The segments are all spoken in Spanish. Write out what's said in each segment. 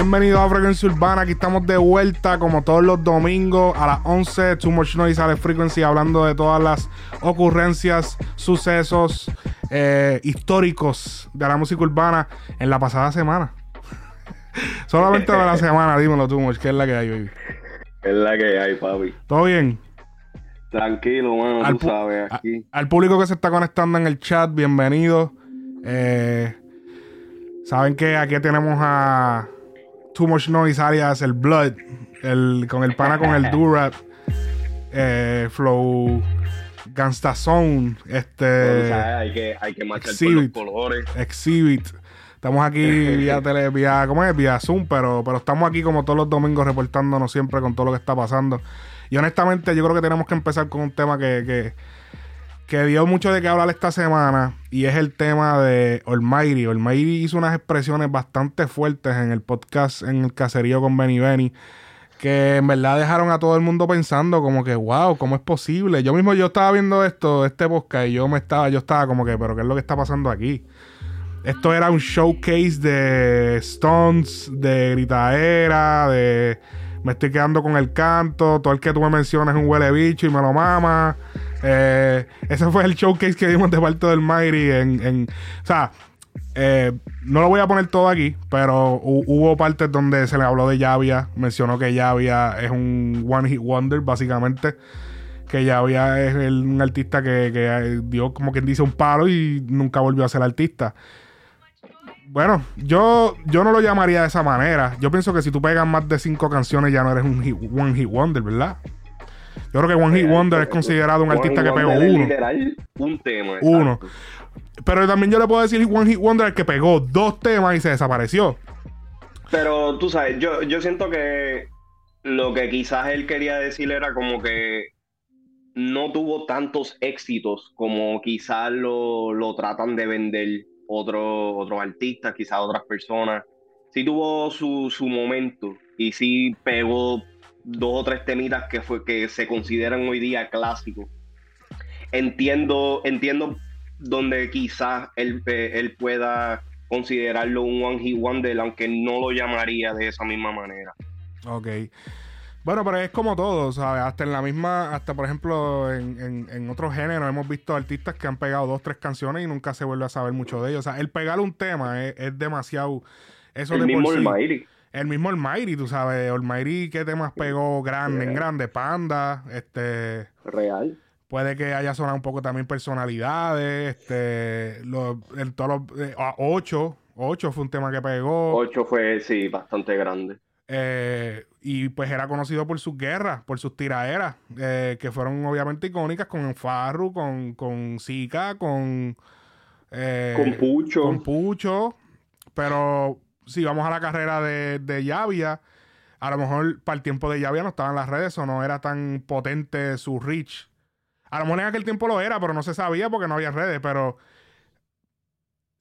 Bienvenidos a Frequency Urbana. Aquí estamos de vuelta, como todos los domingos, a las 11. Too Much Noise a Frequency, hablando de todas las ocurrencias, sucesos eh, históricos de la música urbana en la pasada semana. Solamente de la semana, dímelo, Too Much, ¿qué es la que hay, baby? Es la que hay, papi. ¿Todo bien? Tranquilo, mano, Al tú sabes, a- aquí. al público que se está conectando en el chat, bienvenido. Eh, Saben que aquí tenemos a Too Much Noise alias el Blood, el, con el pana con el Durap, eh, Flow, Gangsta Zone, este, sabes, hay que, hay que marchar Exhibit. por los colores. Exhibit. Estamos aquí vía tele, vía, ¿cómo es? Vía Zoom, pero, pero estamos aquí como todos los domingos reportándonos siempre con todo lo que está pasando. Y honestamente, yo creo que tenemos que empezar con un tema que, que, que dio mucho de qué hablar esta semana. Y es el tema de Almighty. Almighty hizo unas expresiones bastante fuertes en el podcast, en el caserío con Benny Benny. Que en verdad dejaron a todo el mundo pensando como que, wow, ¿cómo es posible? Yo mismo yo estaba viendo esto, este podcast, y yo me estaba, yo estaba como que, pero ¿qué es lo que está pasando aquí? Esto era un showcase de Stones, de gritaera, de me estoy quedando con el canto, todo el que tú me mencionas es un huele bicho y me lo mama. Eh, ese fue el showcase que dimos de parte del Mighty en, o sea, eh, no lo voy a poner todo aquí, pero hu- hubo partes donde se le habló de Yavia, mencionó que Yavia es un one hit wonder básicamente que Yavia es un artista que, eh, dio como quien dice un palo y nunca volvió a ser artista. Bueno, yo, yo no lo llamaría de esa manera. Yo pienso que si tú pegas más de cinco canciones ya no eres un hit- one hit wonder, ¿verdad? Yo creo que One Hit Wonder es considerado un artista que pegó uno. Literal, un tema. Uno. Pero también yo le puedo decir One Hit Wonder que pegó dos temas y se desapareció. Pero tú sabes, yo, yo siento que lo que quizás él quería decir era como que no tuvo tantos éxitos como quizás lo, lo tratan de vender otros otros artistas, quizás otras personas. Sí tuvo su, su momento y sí pegó dos o tres temitas que, fue, que se consideran hoy día clásicos. Entiendo, entiendo donde quizás él, eh, él pueda considerarlo un One Hit Wonder, aunque no lo llamaría de esa misma manera. Ok. Bueno, pero es como todo, ¿sabes? Hasta en la misma, hasta por ejemplo, en, en, en otros géneros hemos visto artistas que han pegado dos, tres canciones y nunca se vuelve a saber mucho de ellos. O sea, el pegar un tema es, es demasiado. Eso El de mismo por sí. El mismo Almighty, tú sabes. Almighty, ¿qué temas pegó grande, en grande? Panda, este. Real. Puede que haya sonado un poco también personalidades, este. Los, el, todos los, eh, ah, ocho. Ocho fue un tema que pegó. Ocho fue, sí, bastante grande. Eh, y pues era conocido por sus guerras, por sus tiraderas, eh, que fueron obviamente icónicas con Farru, con, con Zika, con, eh, Con Pucho. con Pucho. Pero si vamos a la carrera de, de Yavia, a lo mejor para el tiempo de Yavia no estaban las redes o no era tan potente su reach. A lo mejor en aquel tiempo lo era, pero no se sabía porque no había redes. Pero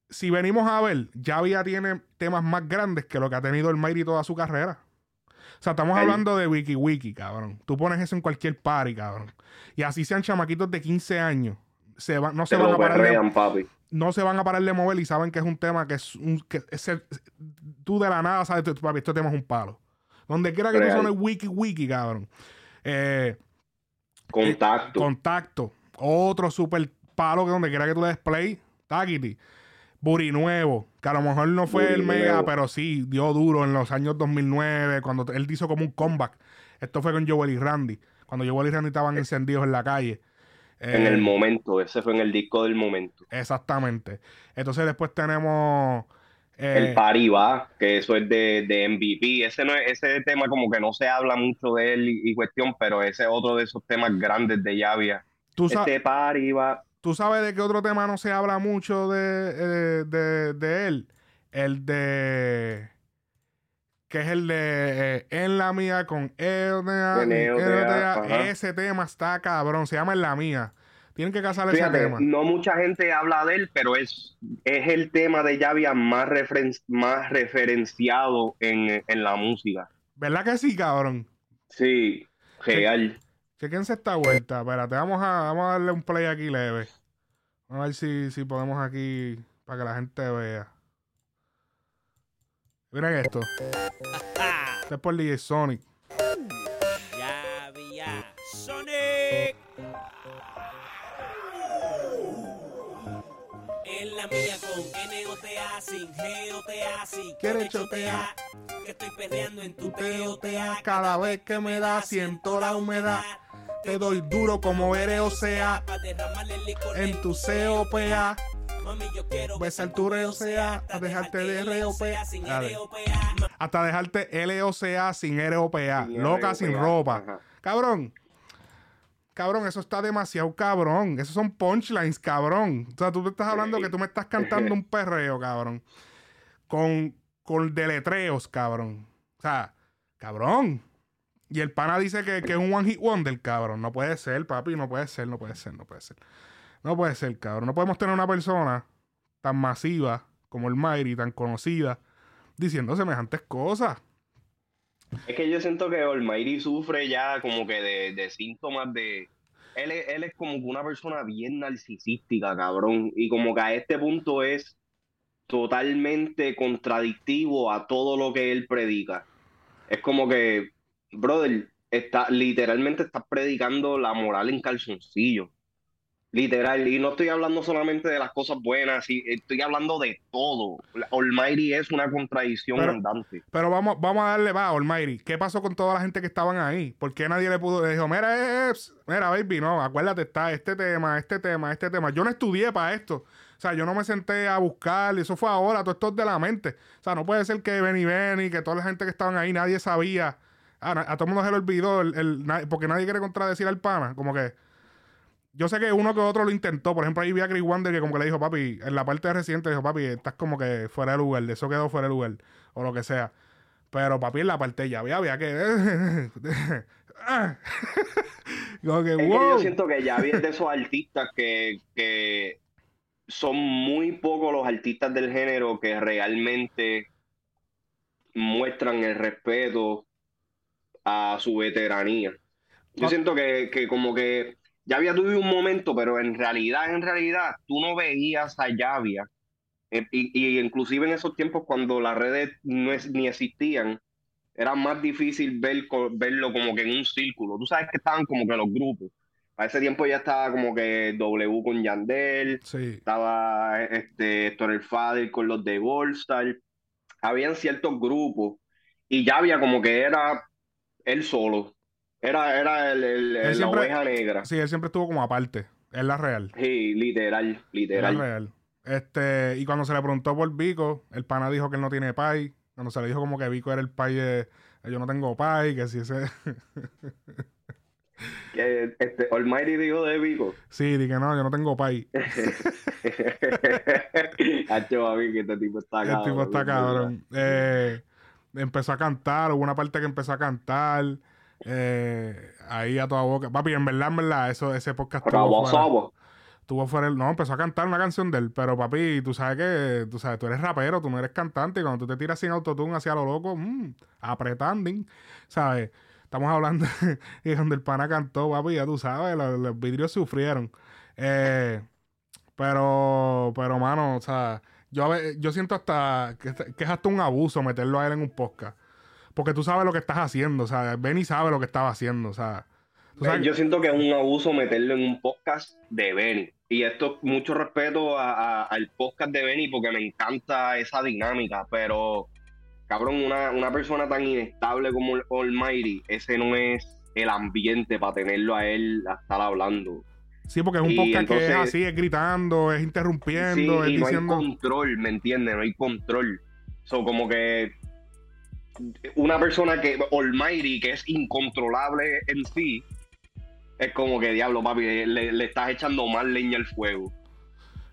si venimos a ver, Yavia tiene temas más grandes que lo que ha tenido el Mighty toda su carrera. O sea, estamos hablando de Wiki Wiki, cabrón. Tú pones eso en cualquier party, cabrón. Y así sean chamaquitos de 15 años. Se va- no, se van a parar de, papi. no se van a parar de mover y saben que es un tema que es un. Que ese- tú de la nada sabes, tú, papi, este tema es un palo. Donde quiera que tú suenes Wiki Wiki, cabrón. Eh, Contacto. Contacto. Otro super palo que donde quiera que tú le des play. Taquiti. Buri Nuevo. Que a lo mejor no fue el mega, pero sí dio duro en los años 2009. Cuando él hizo como un comeback. Esto fue con Joel y Randy. Cuando Joel y Randy estaban encendidos en la calle. en Eh, el momento. Ese fue en el disco del momento. Exactamente. Entonces después tenemos. Eh, el Party va, que eso es de, de MVP. Ese, no es, ese tema como que no se habla mucho de él y, y cuestión, pero ese es otro de esos temas grandes de Yavia. ¿tú, Este. ¿Tú sabes de qué otro tema no se habla mucho de, eh, de, de él? El de. Que es el de eh, En la mía con EOTA. Ese tema está cabrón. Se llama En la mía. Tienen que casar ese tema. no mucha gente habla de él, pero es, es el tema de Yavia más, referen- más referenciado en, en la música. ¿Verdad que sí, cabrón? Sí, real. Chequense esta vuelta. Espérate, vamos a, vamos a darle un play aquí leve. Vamos a ver si, si podemos aquí para que la gente vea. Miren esto. Esto es por DJ Sonic. Es la mía con N-O-T-A, sin G-O-T-A, sin Quiere chotear. Que estoy perreando en tu T-O-T-A. Cada vez que me da siento la humedad. Te doy duro como o sea licor en tu COPA. Mami, yo quiero Besar tu ROCA, a dejarte de ROPA. ROPA. Hasta dejarte LOCA sin ROPA. Sin Loca sin ROPA, ropa. Cabrón. Cabrón, eso está demasiado cabrón. Esos son punchlines, cabrón. O sea, tú te estás hablando que tú me estás cantando un perreo, cabrón. Con, con deletreos, cabrón. O sea, cabrón. Y el pana dice que, que es un one hit wonder, cabrón. No puede ser, papi. No puede ser, no puede ser, no puede ser. No puede ser, cabrón. No podemos tener una persona tan masiva como el Mayri, tan conocida, diciendo semejantes cosas. Es que yo siento que Almighty sufre ya como que de, de síntomas de... Él es, como una persona bien narcisística, cabrón. Y como que a este punto es totalmente contradictivo a todo lo que él predica. Es como que, brother, está, literalmente estás predicando la moral en calzoncillo. Literal, y no estoy hablando solamente de las cosas buenas, estoy hablando de todo. Almighty es una contradicción Pero- andante. Pero vamos, vamos a darle va, Almighty. ¿Qué pasó con toda la gente que estaban ahí? ¿Por qué nadie le pudo? Le dijo, mira, eh, eh, mira, baby, no, acuérdate, está este tema, este tema, este tema. Yo no estudié para esto. O sea, yo no me senté a buscar, eso fue ahora, todo esto es de la mente. O sea, no puede ser que Benny Benny, que toda la gente que estaban ahí, nadie sabía. A, na- a todo el mundo se le olvidó, el, porque nadie quiere contradecir al pana. Como que. Yo sé que uno que otro lo intentó. Por ejemplo, ahí vi a Chris Wander que como que le dijo, papi, en la parte de reciente dijo, papi, estás como que fuera de lugar, de eso quedó fuera de lugar, o lo que sea. Pero papi, en la parte ya había, había que. Ah. como que, Es que wow. yo siento que ya es de esos artistas que, que son muy pocos los artistas del género que realmente muestran el respeto a su veteranía. Yo siento que, que como que ya había tuvido un momento, pero en realidad, en realidad, tú no veías a Yavia. eh, Y, y inclusive en esos tiempos cuando las redes no es- ni existían, era más difícil ver, verlo como que en un círculo. Tú sabes que estaban como que los grupos. A ese tiempo ya estaba como que W con Yandel, Sí. estaba este Héctor el Fader con los de Goldstar. Habían ciertos grupos y ya había como que era él solo. Era, era el, el- la oveja negra. Sí, él siempre estuvo como aparte. Es la real. Sí, literal, Es la literal. real. Este, y cuando se le preguntó por Vico, el pana dijo que él no tiene pai. Cuando se le dijo como que Vico era el pai de yo no tengo pai, que si ese. Que, este, Almighty dijo de Vico. sí, di que no, yo no tengo pai. Hacho, papi, que este tipo está El cabrón. tipo está cabrón. Eh, empezó a cantar, hubo una parte que empezó a cantar. Eh, ahí a toda boca. Papi, en verdad, en verdad, eso, ese podcast estuvo Rabo fuera, estuvo fuera el- No, empezó a cantar una canción de él. Pero papi, tú sabes que, tú sabes, tú eres rapero, tú no eres cantante. Y cuando tú te tiras sin autotune hacia lo loco, mm, apretando, ¿sabes? Estamos hablando y cuando el pana cantó, papi, ya tú sabes, los, los vidrios sufrieron. Eh, pero, pero, mano, o sea, yo, yo siento hasta que, que es hasta un abuso meterlo a él en un podcast. Porque tú sabes lo que estás haciendo, o sea, Benny sabe lo que estaba haciendo, o sea. sabes- Yo siento que es un abuso meterlo en un podcast de Benny. Y esto, mucho respeto a- a- al podcast de Benny porque me encanta esa dinámica, pero cabrón, una, una persona tan inestable como el Almighty, ese no es el ambiente para tenerlo a él a estar hablando. sí, porque es un y podcast que es así, es gritando, es Sí, interrumpiendo, es y no hay control, ¿me entiendes? No hay control. So, como que una persona que, Almighty, que es incontrolable en sí, es como que, diablo, papi, le, estás echando más leña al fuego.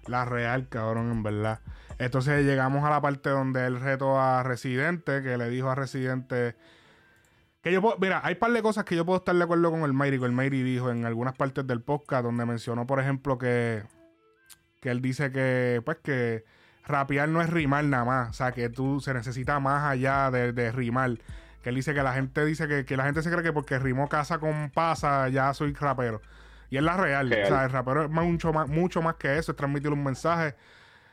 La real, cabrón, en verdad. Entonces llegamos a la parte donde él retó a Residente, que le dijo a Residente. Que yo puedo, mira, hay un par de cosas que yo puedo estar de acuerdo con el Mayri, que el Mayri dijo en algunas partes del podcast, donde mencionó, por ejemplo, que, que él dice que, pues, que rapear no es rimar nada más. O sea, que tú se necesita más allá de, de rimar. Que él dice que la gente dice que, que la gente se cree que porque rimó casa con pasa ya soy rapero. Y es la real. Real. O sea, el rapero es mucho más, mucho más que eso, es transmitir un mensaje.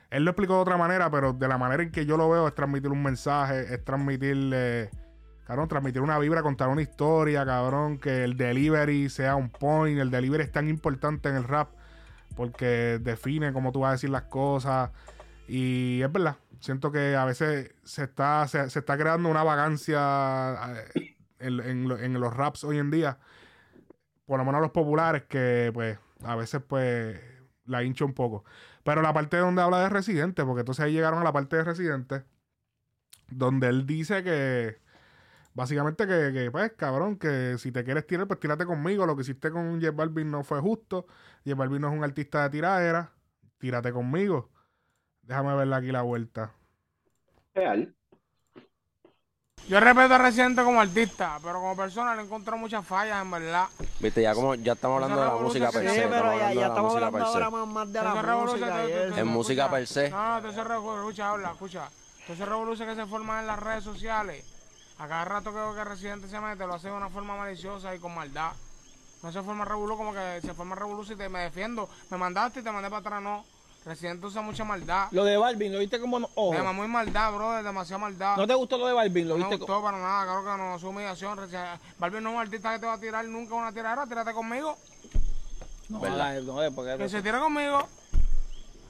Él lo explicó de otra manera, pero de la manera en que yo lo veo es transmitir un mensaje, es transmitirle, cabrón, transmitir una vibra, contar una historia, cabrón, que el delivery sea un point, el delivery es tan importante en el rap porque define cómo tú vas a decir las cosas y es verdad, siento que a veces se está, se, está creando una vagancia eh, en, en lo- en los raps hoy en día, por lo menos los populares, que pues a veces pues la hincha un poco. Pero la parte donde habla de Residente, porque entonces ahí llegaron a la parte de Residente, donde él dice que básicamente que, que, pues cabrón, que si te quieres tirar, pues tírate conmigo. Lo que hiciste con J Balvin no fue justo. J Balvin no es un artista de tiradera. Tírate conmigo. Déjame verle aquí la vuelta. Real. Yo respeto a Residente como artista, pero como persona le encuentro muchas fallas, en verdad. Viste, ya como ya estamos hablando de la música per Sí, se. pero ya, ya estamos de la hablando música per ahora se. más, más de la revolución, música te- te- te- En música per se. No, no, entonces revolución, escucha, habla, escucha. Entonces revolución que se forman en las redes sociales. A cada rato que veo que Residente se mete, lo hace de una forma maliciosa y con maldad. No se forma revolú como que se forma revolución y te, me defiendo. Me mandaste y te mandé para atrás, no. Residente usa mucha maldad. Lo de Balvin, ¿lo viste como no? Ojo. Me muy maldad, bro, demasiada maldad. ¿No te gustó lo de Balvin? ¿Lo No me viste? gustó para nada, claro que no, es humillación. Balvin no es un artista que te va a tirar nunca una tiradera, tírate conmigo. No, ¿Verdad? no, porque Que se tire conmigo.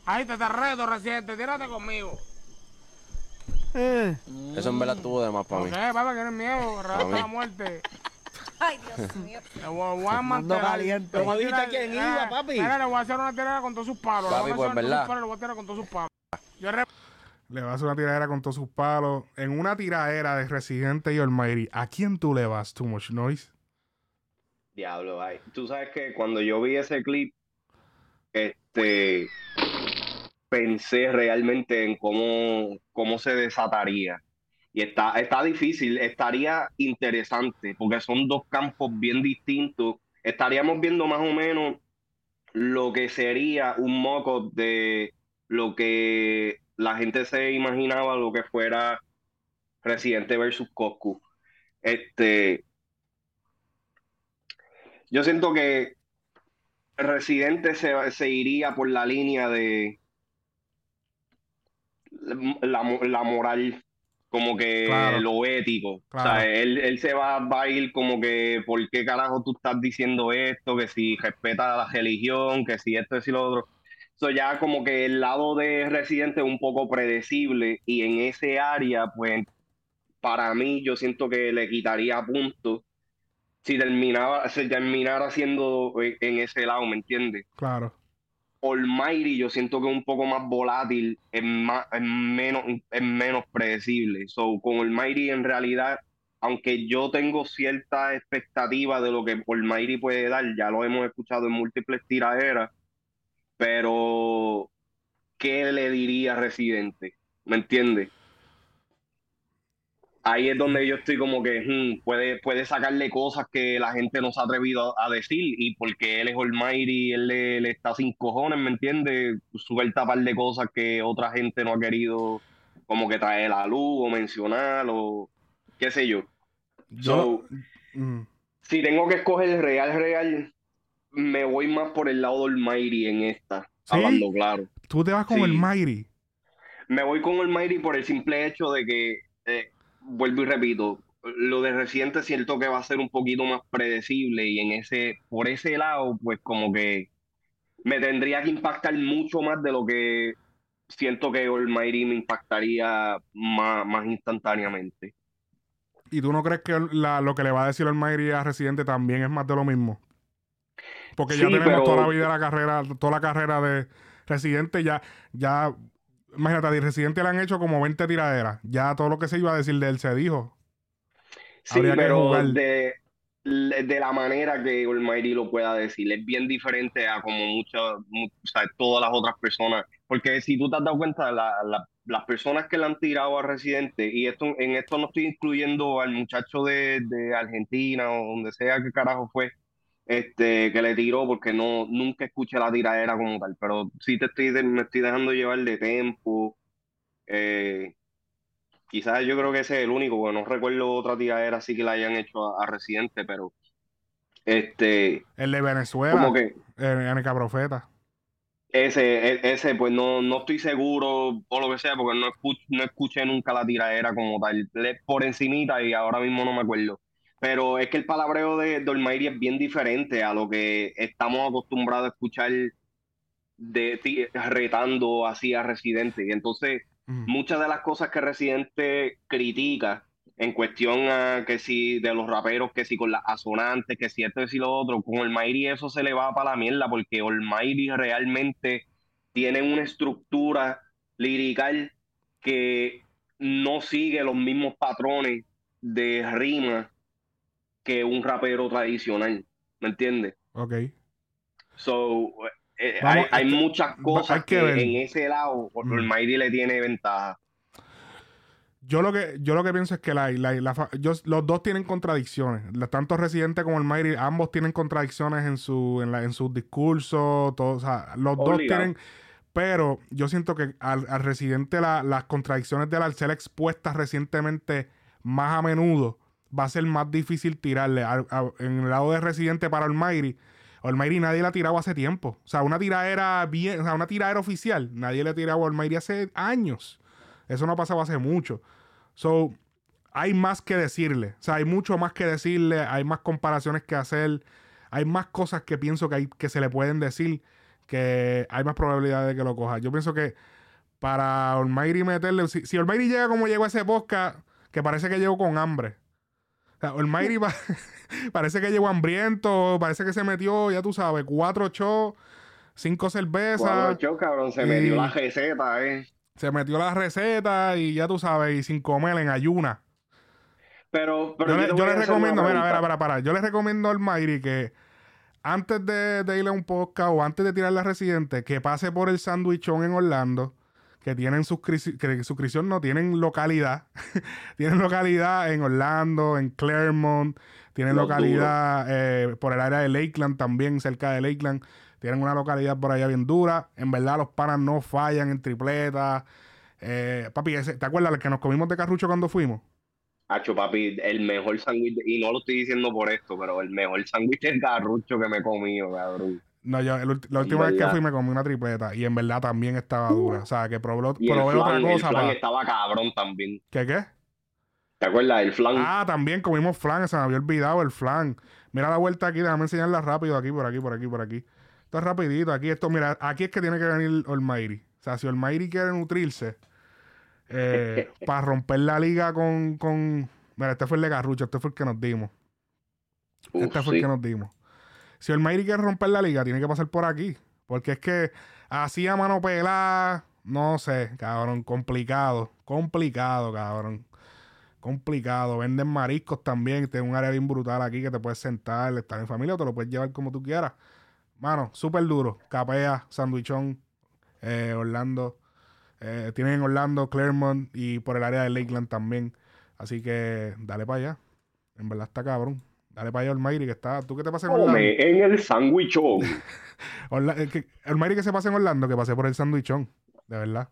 Ahí te, te reto, Residente, tírate conmigo. Eso en verdad estuvo de más para ¿Por mí. qué, papá? ¿Tienes miedo? Reto mí. la muerte. Ay, Dios mío. Le voy, a mantener. caliente. ¿Cómo dijiste quién iba, papi? Mira, le voy a hacer una tiradera con todos sus palos. Papi, pues, ¿verdad? le voy a tirar con todos sus palos. Yo re- Le vas a hacer una tiradera con todos sus palos. En una tiradera de Residente y Almighty, ¿a quién tú le vas? Too much noise. Diablo, ay. Tú sabes que cuando yo vi ese clip, este, pensé realmente en cómo, cómo se desataría. Y está, está difícil, estaría interesante, porque son dos campos bien distintos. Estaríamos viendo más o menos lo que sería un mock-up de lo que la gente se imaginaba lo que fuera Residente versus Coscu. Este, yo siento que Residente se, se iría por la línea de la, la moral, como que Claro. lo ético. Claro. O sea, él, él se va, va a ir como que, ¿por qué carajo tú estás diciendo esto? Que si respeta la religión, que si esto, que si lo otro. So, ya como que el lado de Residente es un poco predecible y en ese área, pues, para mí, yo siento que le quitaría puntos si terminaba, se terminara haciendo en, en ese lado, ¿me entiendes? Claro. Almighty yo siento que es un poco más volátil, es más, es menos, es menos predecible. So, con Almighty en realidad, aunque yo tengo cierta expectativa de lo que Almighty puede dar, ya lo hemos escuchado en múltiples tiraderas, pero ¿qué le diría Residente? ¿Me entiendes? Ahí es donde yo estoy como que hmm, puede, puede sacarle cosas que la gente no se ha atrevido a, a decir y porque él es Almighty, él le, le está sin cojones, ¿me entiendes? Suelta par de cosas que otra gente no ha querido como que traer a la luz o mencionar o qué sé yo. Yo. So, mm, si tengo que escoger real, real, me voy más por el lado de Almighty en esta, ¿Sí? hablando claro. tú te vas con Sí. Almighty. Me voy con Almighty por el simple hecho de que, vuelvo y repito, lo de Residente siento que va a ser un poquito más predecible y en ese, por ese lado, pues como que me tendría que impactar mucho más de lo que siento que Almighty me impactaría más, más instantáneamente. ¿Y tú no crees que la- lo que le va a decir Almighty a Residente también es más de lo mismo? Porque ya tenemos pero- toda la vida la carrera, toda la carrera de Residente, ya, ya, imagínate, a Residente le han hecho como 20 tiraderas. Ya todo lo que se iba a decir de él se dijo. Sí, Habría pero de, de la manera que Almighty lo pueda decir, es bien diferente a como muchas, mu- o sea, todas las otras personas. Porque si tú te has dado cuenta, la- la- las personas que le han tirado a Residente, y esto, en esto no estoy incluyendo al muchacho de, de Argentina o donde sea que carajo fue, este, que le tiró, porque no, nunca escuché la tiradera como tal, pero sí te estoy, me estoy dejando llevar de tempo. eh, Quizás yo creo que ese es el único, porque no recuerdo otra tiradera así que la hayan hecho a, a Residente, pero este, El de Venezuela, como que, eh, NK Profeta. Ese, e- ese, pues no, no estoy seguro o lo que sea, porque no, escu- no escuché nunca la tiradera como tal, por encimita y ahora mismo no me acuerdo. Pero es que el palabreo de, Almighty es bien diferente a lo que estamos acostumbrados a escuchar de ti retando así a Residente. Y entonces, muchas de las cosas que Residente critica en cuestión a que si de los raperos, que si con las asonantes, que si esto, que si lo otro, con Almighty eso se le va para la mierda, porque Almighty realmente tiene una estructura lirical que no sigue los mismos patrones de rima que un rapero tradicional, ¿me entiendes? Ok. So, eh, Vamos, hay, hay este, muchas cosas hay que en ese lado Mm. Almighty le tiene ventaja. Yo lo que, yo lo que pienso es que la, la- la yo- los dos tienen contradicciones. La- Tanto Residente como el Mayri, ambos tienen contradicciones en su, en la, en sus discursos. todo, o sea, los dos tienen. Pero yo siento que al, al Residente la- las contradicciones de él, al ser expuestas recientemente más a menudo, va a ser más difícil tirarle. En el lado de Residente para Almighty, Almighty nadie la ha tirado hace tiempo. O sea, una tiradera bien, o sea, una tiradera oficial, nadie le ha tirado a Almighty hace años. Eso no ha pasado hace mucho. So, hay más que decirle. O sea, hay mucho más que decirle, hay más comparaciones que hacer, hay más cosas que pienso que, hay, que se le pueden decir, que hay más probabilidad de que lo coja. Yo pienso que para Almighty meterle, si, si llega como llegó ese podcast, que parece que llegó con hambre. Sea, Almighty pa- parece que llegó hambriento, parece que se metió, ya tú sabes, cuatro shows, cinco cervezas. Cuando yo, cabrón, se me y- dio la receta, eh. Se metió la receta y ya tú sabes, y sin comer en ayuna. Pero, pero Yo, le, te yo voy le a hacer recomiendo, mira, mira, para, para. Yo le recomiendo al Mayri que antes de, de ir a un podcast o antes de tirar la residente, que pase por el sandwichón en Orlando, que tienen suscripción, que suscripción no tienen localidad. tienen localidad en Orlando, en Claremont, tienen Los localidad eh, por el área de Lakeland también, cerca de Lakeland. Tienen una localidad por allá bien dura. En verdad, los panas no fallan en tripleta. Eh, papi, ese- ¿te acuerdas el que nos comimos de carrucho cuando fuimos? Hacho, papi, el mejor sándwich, y no lo estoy diciendo por esto, pero el mejor sándwich de garrucho que me he comido, cabrón. No, yo el la última vez que fui me comí una tripleta y en verdad también estaba dura. O sea, que probé, Y el probé otra flan, el cosa. flan estaba cabrón también. ¿Qué qué? ¿Te acuerdas? El flan. Ah, también comimos flan, se me había olvidado el flan. Mira la vuelta aquí, déjame enseñarla rápido aquí, por aquí, por aquí, por aquí. Esto es rapidito, aquí esto, mira, aquí es que tiene que venir Olmairi. O sea, si Olmairi quiere nutrirse eh, para romper la liga con, con... Mira, este fue el de Garrucho, este fue el que nos dimos. Uf, Este fue sí. el que nos dimos. Si el Mayri quiere romper la liga, tiene que pasar por aquí. Porque es que así a mano pelada, no sé, cabrón, complicado. Complicado, cabrón. Complicado. Venden mariscos también. Tiene un área bien brutal aquí que te puedes sentar, estar en familia o te lo puedes llevar como tú quieras. Mano, súper duro. Capea, Sandwichón, eh, Orlando. Eh, tienen en Orlando, Claremont y por el área de Lakeland también. Así que dale para allá. En verdad está cabrón. Dale para allá, Almighty, que está. ¿Tú qué te pasa en Orlando? Come en el sándwichón. Orla- eh, que- Almighty que se pase en Orlando, que pase por el sandwichón. De verdad.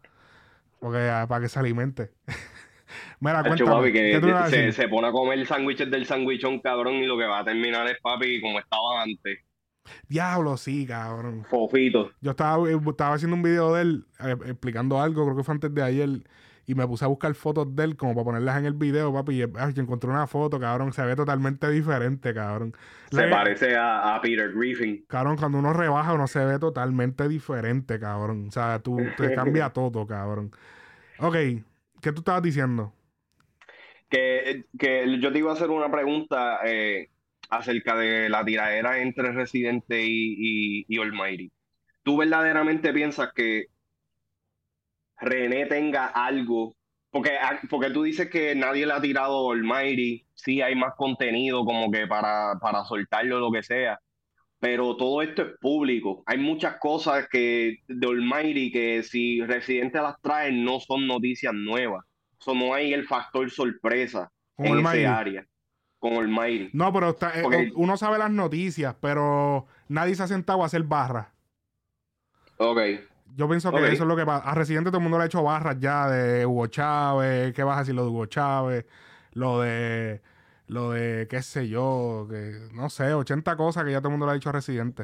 Porque ah, para que se alimente. Mira, cuéntame. papi, ¿Qué tú me vas a que se pone a comer sándwiches del sándwichón, cabrón, y lo que va a terminar es, papi, como estaba antes. Diablo, sí, cabrón. Fofito. Yo estaba, eh, estaba haciendo un video de él eh, explicando algo, creo que fue antes de ayer, y me puse a buscar fotos de él como para ponerlas en el video, papi. Y ay, yo encontré una foto, cabrón, se ve totalmente diferente, cabrón. Se Le- parece a, a Peter Griffin. Cabrón, cuando uno rebaja, uno se ve totalmente diferente, cabrón. O sea, tú te cambia todo, cabrón. Ok, ¿qué tú estabas diciendo? Que, que yo te iba a hacer una pregunta eh, acerca de la tiradera entre Residente y, y, y Almighty. ¿Tú verdaderamente piensas que René tenga algo? Porque, ah, porque tú dices que nadie le ha tirado a Almighty, sí hay más contenido como que para, para soltarlo o lo que sea, pero todo esto es público. Hay muchas cosas que de Almighty que si Residente las trae no son noticias nuevas. So, no hay el factor sorpresa Con en Almighty. ese área con Almighty. No, pero está- eh, uno sabe las noticias, pero nadie se ha sentado a hacer barras. Ok. Yo pienso que eso es lo que pasa. A Residente todo el mundo le ha hecho barras ya de Hugo Chávez. ¿Qué vas a decir lo de Hugo Chávez? Lo de, lo de, qué sé yo, que no sé, 80 cosas que ya todo el mundo le ha dicho a Residente.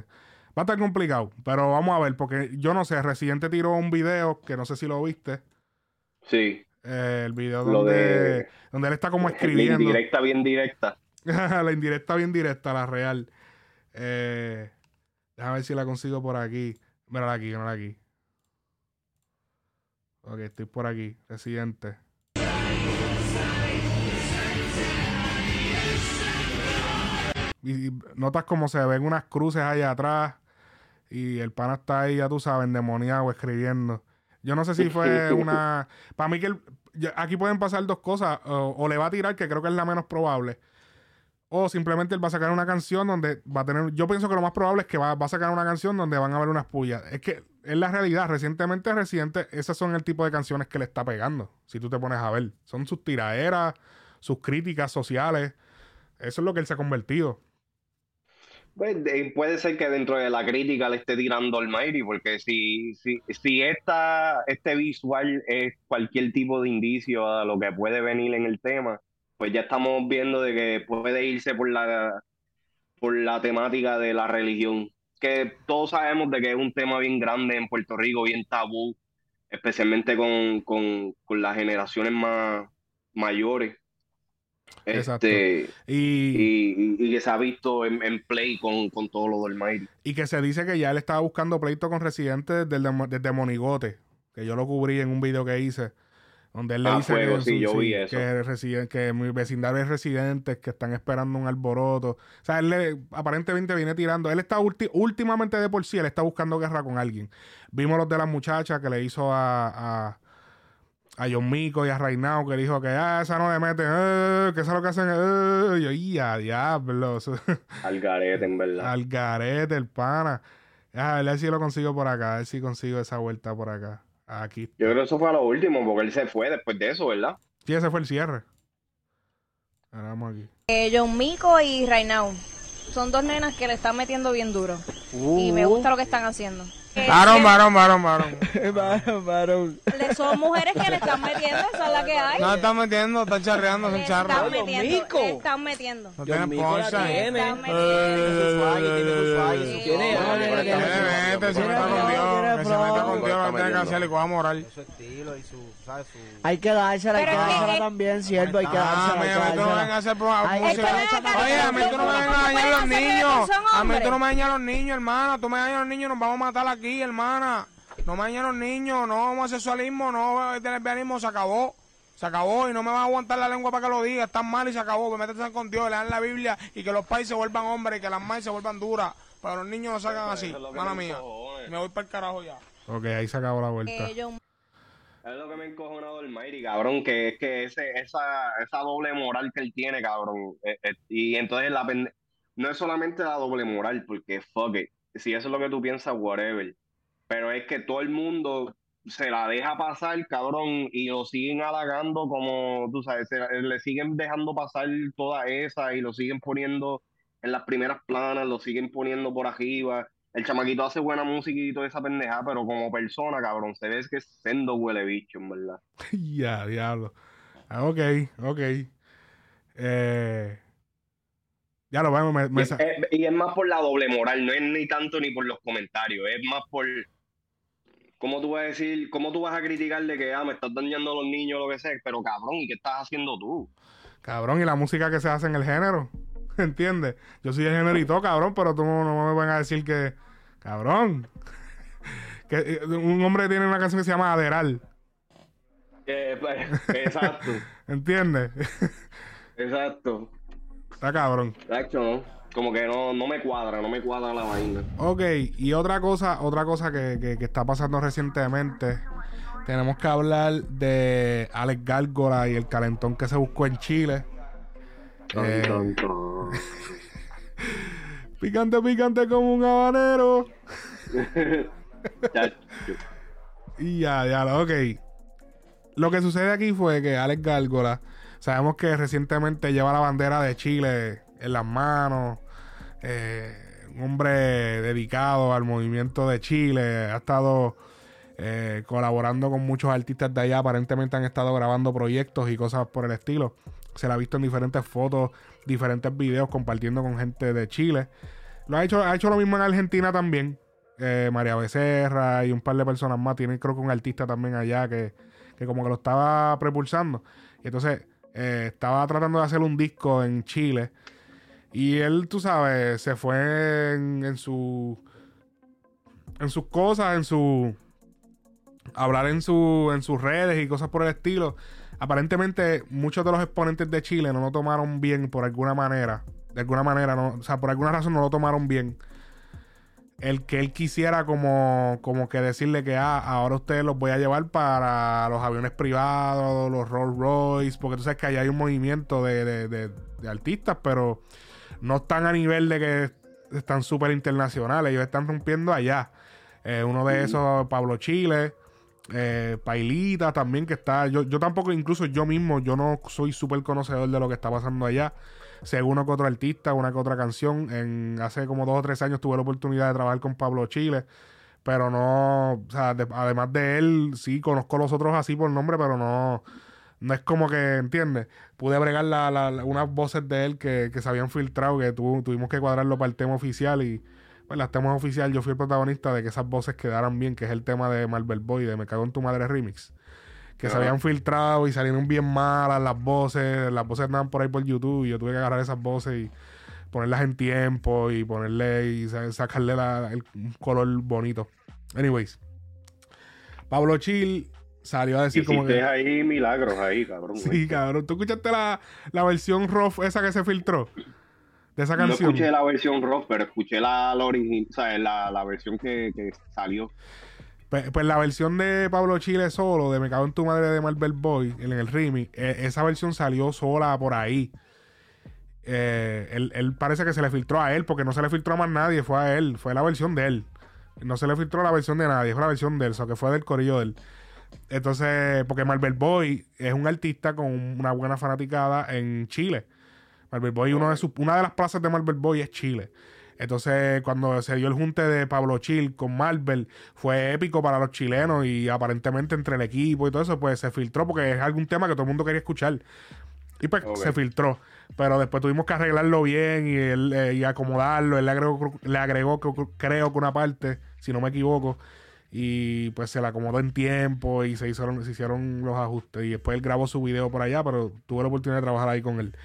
Va a estar complicado, pero vamos a ver, porque yo no sé, Residente tiró un video que no sé si lo viste. Sí. eh, el video Lo donde, de- donde él está como La escribiendo. indirecta, bien directa. la indirecta bien directa, la real. Eh, déjame ver si la consigo por aquí. Mírala aquí, mírala aquí. Ok, estoy por aquí. Residente. Y, y notas como se ven unas cruces allá atrás. Y el pana está ahí, ya tú sabes, endemoniado, escribiendo. Yo no sé si fue una. Para mí que el- aquí pueden pasar dos cosas. O, o le va a tirar, que creo que es la menos probable. O simplemente él va a sacar una canción donde va a tener. Yo pienso que lo más probable es que va, va a sacar una canción donde van a haber unas pullas. Es que es la realidad. Recientemente, reciente, esas son el tipo de canciones que le está pegando. Si tú te pones a ver. Son sus tiraderas, sus críticas sociales. Eso es lo que él se ha convertido. Pues, de- puede ser que dentro de la crítica le esté tirando al Mighty, porque si, si, si esta, este visual es cualquier tipo de indicio a lo que puede venir en el tema, pues ya estamos viendo de que puede irse por la, por la temática de la religión, que todos sabemos de que es un tema bien grande en Puerto Rico, bien tabú, especialmente con, con, con las generaciones más mayores. Exacto. Este, Y, y, y- y que se ha visto en, en play con, con todo lo del Mighty. y que se dice que ya él estaba buscando pleito con Residente desde, desde Monigote. Que yo lo cubrí en un video que hice. Donde él le Ah, dice que, sí, yo vi eso. que, residen- que mi vecindario es residentes que están esperando un alboroto. O sea, él le- aparentemente viene tirando. Él está ulti- últimamente de por sí, él está buscando guerra con alguien. Vimos los de la muchacha que le hizo a, a, a John Mico y a Reinao que dijo que ah, esa no le meten, eh, que eso es lo que hacen. eh". Y yo, ya, diablo. eso- Al garete, en verdad. Al garete, el pana. A ver si lo consigo por acá. A ver si consigo esa vuelta por acá. Aquí. Yo creo que eso fue a lo último, porque él se fue después de eso, ¿verdad? Sí, ese fue el cierre. Ahora vamos aquí. Eh, John Mico y Rainau. Son dos nenas que le están metiendo bien duro. Y me gusta lo que están haciendo. Eh, Varón, eh, varón, varón, varón. Varón, varón. le- son mujeres que le están metiendo, esa es la que hay. No están metiendo, están charreando, Le son charros. están metiendo, están metiendo. No tienen poncha. tiene. Están Tiene fallas, tiene. Tiene No, no, tiene no, algo. se Tiene meta con Dios. tiene Que se meta con Dios, que tenga que hacer coja moral. Su estilo y su, ¿sabes? Su... Hay que dársela, hay que dársela también, siervo, hay que Ah, dársela, mira, tú no vengas a hacer música. Oye, a mí tú no me ¿cómo vengas a dañar puedes los niños. A mí tú no me dañas a los niños, hermana. Tú me dañas a los niños, nos vamos a matar aquí, hermana. No me dañas a los niños, no homosexualismo, no lesbianismo, se acabó. Se acabó y no me vas a aguantar la lengua para que lo diga. Están mal y se acabó. Que métete con Dios, lean la Biblia y que los pais se vuelvan hombres y que las madres se vuelvan duras. Para que los niños no salgan así. Mala me mía. Me voy para el carajo ya. Ok, ahí se acabó la vuelta. Eh, Es lo que me ha encojonado el Mighty, cabrón, que es que ese, esa, esa doble moral que él tiene, cabrón. eh, eh, y entonces la pende- no es solamente la doble moral, porque fuck it. Si eso es lo que tú piensas, whatever. Pero es que todo el mundo se la deja pasar, cabrón, y lo siguen halagando como, tú sabes, le siguen dejando pasar toda esa y lo siguen poniendo en las primeras planas, lo siguen poniendo por arriba. El chamaquito hace buena música y toda esa pendeja, pero como persona, cabrón, se ve que es sendo huele bicho, en verdad. ya, diablo. Ah, ok, ok. Eh, ya lo vemos. Me, me Y es, y es más por la doble moral, no es ni tanto ni por los comentarios, es más por cómo tú vas a decir, cómo tú vas a criticar de que ah, me estás dañando a los niños o lo que sea, pero cabrón, ¿y qué estás haciendo tú? Cabrón, y la música que se hace en el género. ¿Entiendes? Yo soy el género y todo, cabrón, pero tú no, no me van a decir que. Cabrón. que eh, un hombre tiene una canción que se llama Aderal. Eh, pues, exacto, ¿Entiendes? exacto. Está cabrón. Exacto, ¿no? Como que no, no me cuadra, no me cuadra la vaina. Ok, y otra cosa, otra cosa que, que- que está pasando recientemente. Tenemos que hablar de Alex Gárgola y el calentón que se buscó en Chile. Eh, Tan, tan, tan. picante, picante como un habanero. Y ya, ya, ok. Lo que sucede aquí fue que Alex Gárgola, sabemos que recientemente lleva la bandera de Chile en las manos. eh, un hombre dedicado al movimiento de Chile. Ha estado eh, colaborando con muchos artistas de allá. Aparentemente han estado grabando proyectos y cosas por el estilo. Se la ha visto en diferentes fotos, diferentes videos compartiendo con gente de Chile. Lo ha hecho, ha hecho lo mismo en Argentina también. Eh, María Becerra y un par de personas más. Tiene creo que un artista también allá que, que como que lo estaba prepulsando. Y entonces eh, estaba tratando de hacer un disco en Chile. Y él, tú sabes, se fue en, su. En sus cosas, en su. Hablar en, su, en sus redes y cosas por el estilo. Aparentemente, muchos de los exponentes de Chile no lo tomaron bien por alguna manera. De alguna manera, no, o sea, por alguna razón no lo tomaron bien. El que él quisiera como, como que decirle que ah, ahora ustedes los voy a llevar para los aviones privados, los Rolls Royce, porque tú sabes que allá hay un movimiento de, de- de- de artistas, pero no están a nivel de que están súper internacionales, ellos están rompiendo allá. Eh, uno de esos, Pablo Chile, eh, Pailita también, que está. Yo, yo tampoco, incluso yo mismo, yo no soy súper conocedor de lo que está pasando allá. Según que otro artista, una que otra canción. En, hace como dos o tres años tuve la oportunidad de trabajar con Pablo Chile. Pero no, o sea, de- además de él, sí, conozco los otros así por nombre, pero no, no es como que, ¿entiendes? Pude bregar la, la- la- unas voces de él que, que se habían filtrado, que tu- tuvimos que cuadrarlo para el tema oficial y, pues, el tema oficial, yo fui el protagonista de que esas voces quedaran bien, que es el tema de Marvel Boy, de Me Cago en Tu Madre Remix. Que se habían filtrado y salieron bien malas las voces, las voces andaban por ahí por YouTube y yo tuve que agarrar esas voces y ponerlas en tiempo y ponerle y sa- sacarle la- el un color bonito. Anyways, Pablo Chill salió a decir como Hiciste que. ahí milagros ahí, cabrón. Sí, cabrón. ¿Tú escuchaste la, la versión rough esa que se filtró? De esa No canción. escuché la versión rock, pero escuché la, la original, o sea, la, la versión que, que salió. Pues, la versión de Pablo Chile solo, de Me cago en tu madre de Marvel Boy, en el remix, eh, esa versión salió sola por ahí. Eh, él, él parece que se le filtró a él, porque no se le filtró a más nadie, fue a él, fue la versión de él. No se le filtró la versión de nadie, fue la versión de él, o que fue del corillo de él. Entonces, porque Marvel Boy es un artista con una buena fanaticada en Chile. Marvel Boy, uno de sus, una de las plazas de Marvel Boy es Chile. Entonces, cuando se dio el junte de Pablo Chill con Marvel, fue épico para los chilenos y aparentemente entre el equipo y todo eso, pues se filtró porque es algún tema que todo el mundo quería escuchar. Y pues se filtró. Pero después tuvimos que arreglarlo bien y, él, eh, y acomodarlo. Él le agregó, le agregó cre- creo que una parte, si no me equivoco. Y pues se la acomodó en tiempo y se hicieron, se hicieron los ajustes. Y después él grabó su video por allá, pero tuve la oportunidad de trabajar ahí con él,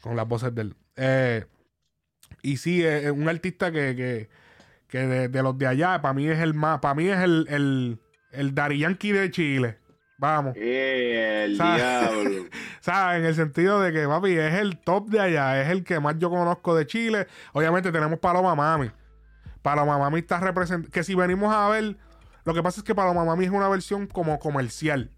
con las voces de él. Eh, y sí, es un artista que, que, que de, de los de allá, para mí es el más, para mí es el, el, el Daddy Yankee de Chile. Vamos. Eh, el ¿Sabes? diablo. ¿Sabes? En el sentido de que, papi, es el top de allá, es el que más yo conozco de Chile. Obviamente tenemos Paloma Mami. Paloma Mami está representando. Que si venimos a ver, lo que pasa es que Paloma Mami es una versión como comercial.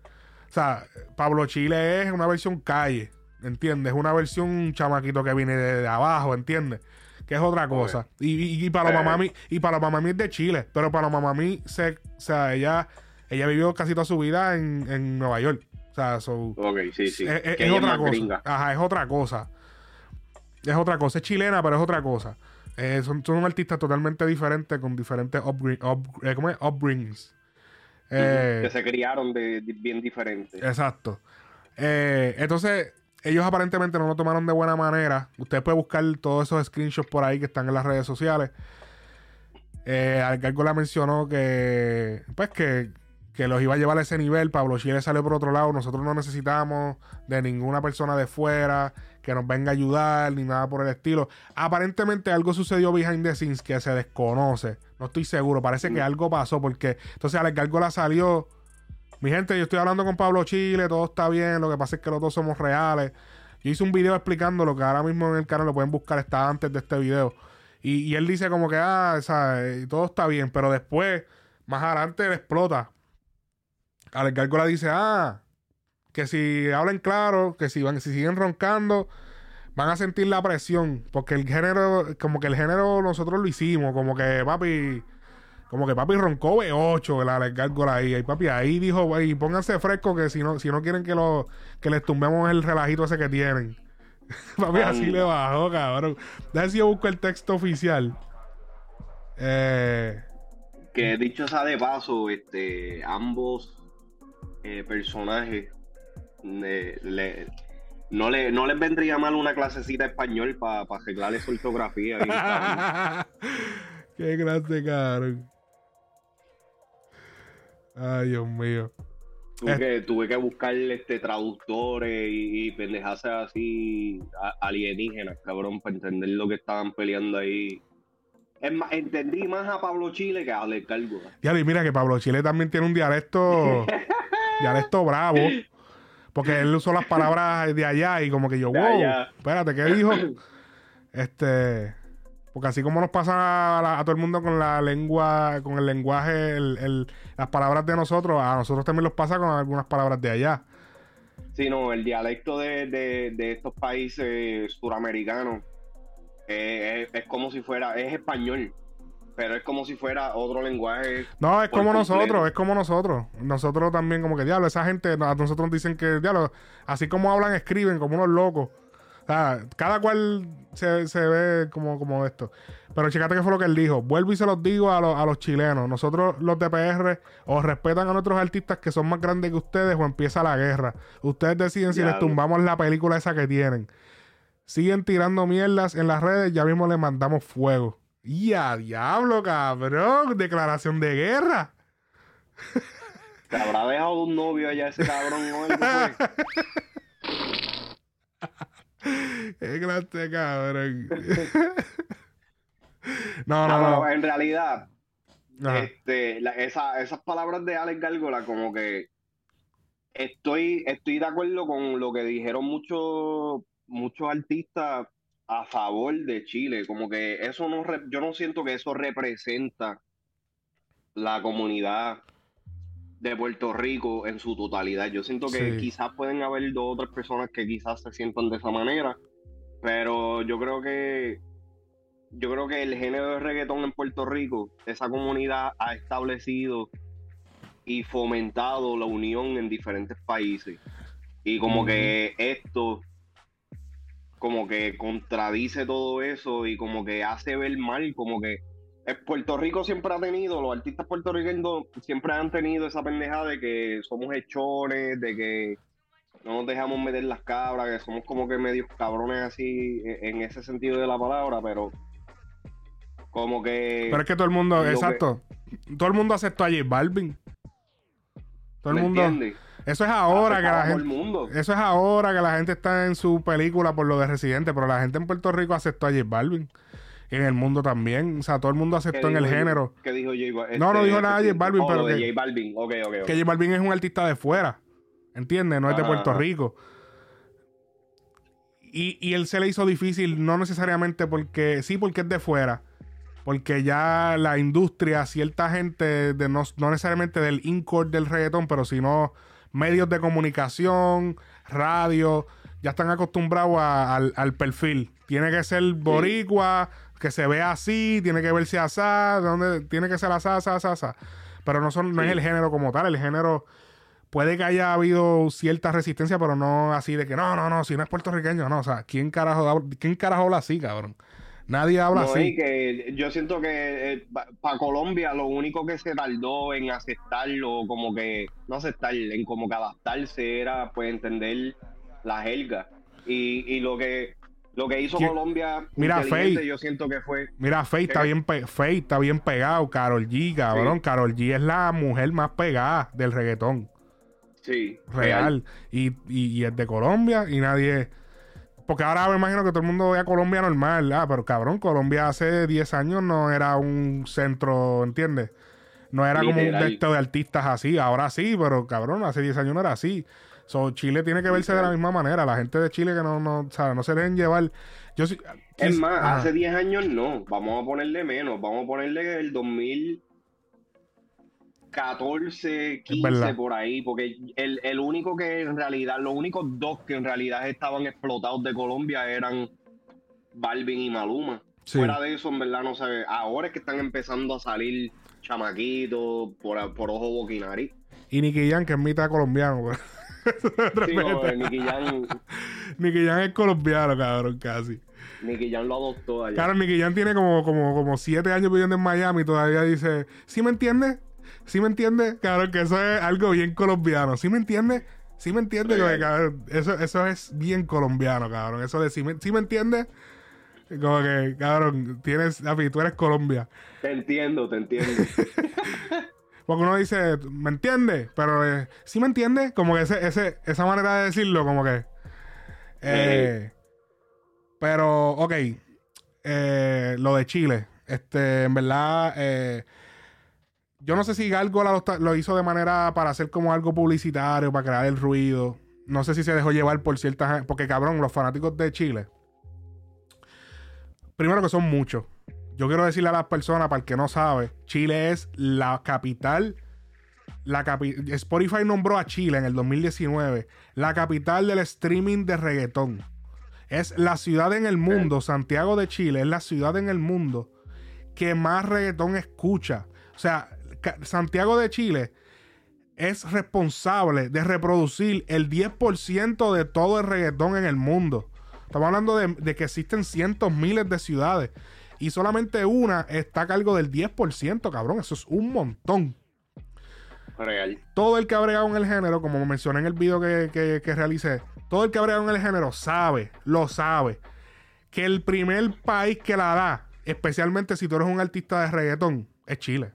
O sea, Pablo Chile es una versión calle, ¿entiendes? Es una versión chamaquito que viene de, de abajo, ¿entiendes? Que es otra cosa. Y, y, y Paloma Eh. Mami, y Paloma Mami es de Chile, pero Paloma Mami se, o sea, ella, ella vivió casi toda su vida en, en Nueva York. O sea, so, Ok, sí, sí. es, otra cosa. gringa. Ajá, es otra cosa. Es otra cosa. Es chilena, pero es otra cosa. Eh, son, son artistas totalmente diferentes con diferentes upbring- up- eh, ¿cómo es? upbringings. Eh, que se criaron de, de- bien diferentes. Exacto. Eh, entonces, ellos aparentemente no lo tomaron de buena manera. Usted puede buscar todos esos screenshots por ahí que están en las redes sociales. Eh, la mencionó que, pues, que, que los iba a llevar a ese nivel. Pablo Chile salió por otro lado. Nosotros no necesitamos de ninguna persona de fuera que nos venga a ayudar ni nada por el estilo. Aparentemente algo sucedió behind the scenes que se desconoce. No estoy seguro. Parece que algo pasó porque entonces Alex Gárgola salió. Mi gente, yo estoy hablando con Pablo Chile, todo está bien. Lo que pasa es que los dos somos reales. Yo hice un video explicando lo que ahora mismo en el canal lo pueden buscar, está antes de este video. Y, él dice como que, ah, sea, eh, todo está bien, pero después, más adelante, él explota. Alex Gárgola dice, ah, que si hablan claro, que si, van, si siguen roncando, van a sentir la presión. Porque el género, como que el género nosotros lo hicimos, como que papi, como que papi roncó B8, el Alex Gárgola ahí. Y papi ahí dijo, güey, pónganse fresco que si no, si no quieren que lo, que les tumbemos el relajito ese que tienen. papi así le bajó, cabrón. Déjame si yo busco el texto oficial. Eh, Que dicho sea de paso, este, ambos eh, personajes eh, le- no, le, no les vendría mal una clasecita de español para arreglarle su ortografía. Qué grande, cabrón. Ay, Dios mío. tuve, que, tuve que buscar este, traductores y, y pendejadas así a- alienígenas, cabrón, para entender lo que estaban peleando ahí. Es más, entendí más a Pablo Chile que a Alex Gárgola. Ya, y mira que Pablo Chile también tiene un dialecto, dialecto bravo. Porque él usó las palabras de allá y como que yo, wow, espérate, ¿qué dijo? Este, porque así como nos pasa a, la- a todo el mundo con la lengua, con el lenguaje, el- el- las palabras de nosotros, a nosotros también nos pasa con algunas palabras de allá. Sí, no, el dialecto de, de- de estos países suramericanos eh, es, es como si fuera, es español, pero es como si fuera otro lenguaje. No, es como completo. nosotros, es como nosotros. Nosotros también, como que, diablo, esa gente, a nosotros nos dicen que, diablo, así como hablan, escriben como unos locos. Cada cual se, se ve como, como esto. Pero checate que fue lo que él dijo. Vuelvo y se los digo a, los- a los chilenos. Nosotros, los de PR, o respetan a nuestros artistas que son más grandes que ustedes o empieza la guerra. Ustedes deciden si les tumbamos la película esa que tienen. Siguen tirando mierdas en las redes, ya mismo les mandamos fuego. Y a diablo, cabrón. Declaración de guerra. ¿Te habrá dejado un novio allá ese cabrón o algo, pues? Qué grande, cabrón. no, Ah, no, pero no. en realidad, este, la- esa- esas palabras de Alex Gárgola, como que estoy, estoy de acuerdo con lo que dijeron muchos muchos artistas a favor de Chile, como que eso no, re- yo no siento que eso representa la comunidad de Puerto Rico en su totalidad. Yo siento que Sí. quizás pueden haber dos otras personas que quizás se sientan de esa manera, pero yo creo que yo creo que el género de reggaetón en Puerto Rico, esa comunidad ha establecido y fomentado la unión en diferentes países. Y como que esto, como que contradice todo eso y como que hace ver mal, como que Puerto Rico siempre ha tenido, los artistas puertorriqueños siempre han tenido esa pendejada de que somos hechones, de que no nos dejamos meter las cabras, que somos como que medios cabrones así en en ese sentido de la palabra, pero como que... Pero es que todo el mundo, que- exacto. Todo el mundo aceptó a J Balvin. Todo el ¿me mundo. entiendes? Eso es ahora que la gente. mundo. Eso es ahora que la gente está en su película por lo de Residente, pero la gente en Puerto Rico aceptó a J Balvin. En el mundo también. O sea, todo el mundo ¿Qué aceptó en el género. ¿Qué dijo J Balvin? No, no dijo nada de J Balvin, oh, pero que- J Balvin. Que J Balvin es un artista de fuera. ¿Entiendes? No es de Ajá, Puerto. Rico. Y, y él se le hizo difícil, no necesariamente porque. Sí, porque es de fuera. Porque ya la industria, cierta gente, de no, no necesariamente del incore del reggaetón, pero sino medios de comunicación, radio, ya están acostumbrados a- al, al perfil. Tiene que ser boricua, que se vea así, tiene que verse así, donde tiene que ser así, así, así, así. Pero no, son, no es el género como tal, el género puede que haya habido cierta resistencia, pero no así de que no, no, no, si no es puertorriqueño, no, o sea, ¿quién carajo, habla- ¿quién carajo habla así, cabrón? Nadie habla No, así. y que yo siento que para Colombia lo único que se tardó en aceptarlo, como que, no aceptar, en como que adaptarse era pues entender la jerga. Y, y lo que lo que hizo ¿Quién? Colombia Mira, Faye. yo siento que fue Mira, Faye está bien, pe- Faye está bien pegado, Carol G, cabrón. Sí. Carol G es la mujer más pegada del reggaetón. sí, Real. Y, y, y es de Colombia y nadie... Porque ahora me imagino que todo el mundo ve a Colombia normal. Ah, pero cabrón, Colombia hace 10 años no era un centro, ¿entiendes? No era como un estos de artistas así. Ahora sí, pero cabrón, hace 10 años no era así. So, Chile tiene que verse de la misma manera. La gente de Chile que no, no, o sea, no se dejen llevar. Yo sí- Es más, hace 10 años no, vamos a ponerle menos, vamos a ponerle el 2014, 15 verdad. por ahí, porque el, el único que en realidad, los únicos dos que en realidad estaban explotados de Colombia eran Balvin y Maluma. Sí. Fuera de eso, en verdad no sé, ahora es que están empezando a salir chamaquitos por, por ojo boquinari. Y Nicky Jam, que es mitad colombiano. pues. Sí, no, Nicky Jam es colombiano, cabrón, casi. Nicky Jam lo adoptó allá. Claro, Nicky Jam tiene como, como, como siete años viviendo en Miami y todavía dice, ¿sí me entiendes? ¿Sí me entiendes? Cabrón, que eso es algo bien colombiano. ¿Sí me entiendes? Sí me entiendes, Como que, cabrón, eso, eso es bien colombiano, cabrón. Eso de sí me, sí me entiendes. Como que, cabrón, tienes, tú eres Colombia. Te entiendo, te entiendo. Porque uno dice, ¿me entiendes? Pero eh, sí me entiendes. Como que ese, ese, esa manera de decirlo, como que. eh, Pero, ok. eh, lo de Chile. Este, en verdad. yo no sé si Gárgola lo, lo hizo de manera para hacer como algo publicitario, para crear el ruido. No sé si se dejó llevar por ciertas. Porque, cabrón, los fanáticos de Chile. Primero que son muchos. Yo quiero decirle a las personas, para el que no sabe, Chile es la capital. La capi- Spotify nombró a Chile en el 2019 la capital del streaming de reggaetón. Es la ciudad en el mundo, Santiago de Chile, es la ciudad en el mundo que más reggaetón escucha. O sea, Santiago de Chile es responsable de reproducir el 10% de todo el reggaetón en el mundo. Estamos hablando de, de que existen cientos, miles de ciudades. Y solamente una está a cargo del 10%, cabrón. Eso es un montón. Real. Todo el que ha bregado en el género, como mencioné en el video que, que- que realicé, todo el que ha bregado en el género sabe, lo sabe, que el primer país que la da, especialmente si tú eres un artista de reggaetón, es Chile.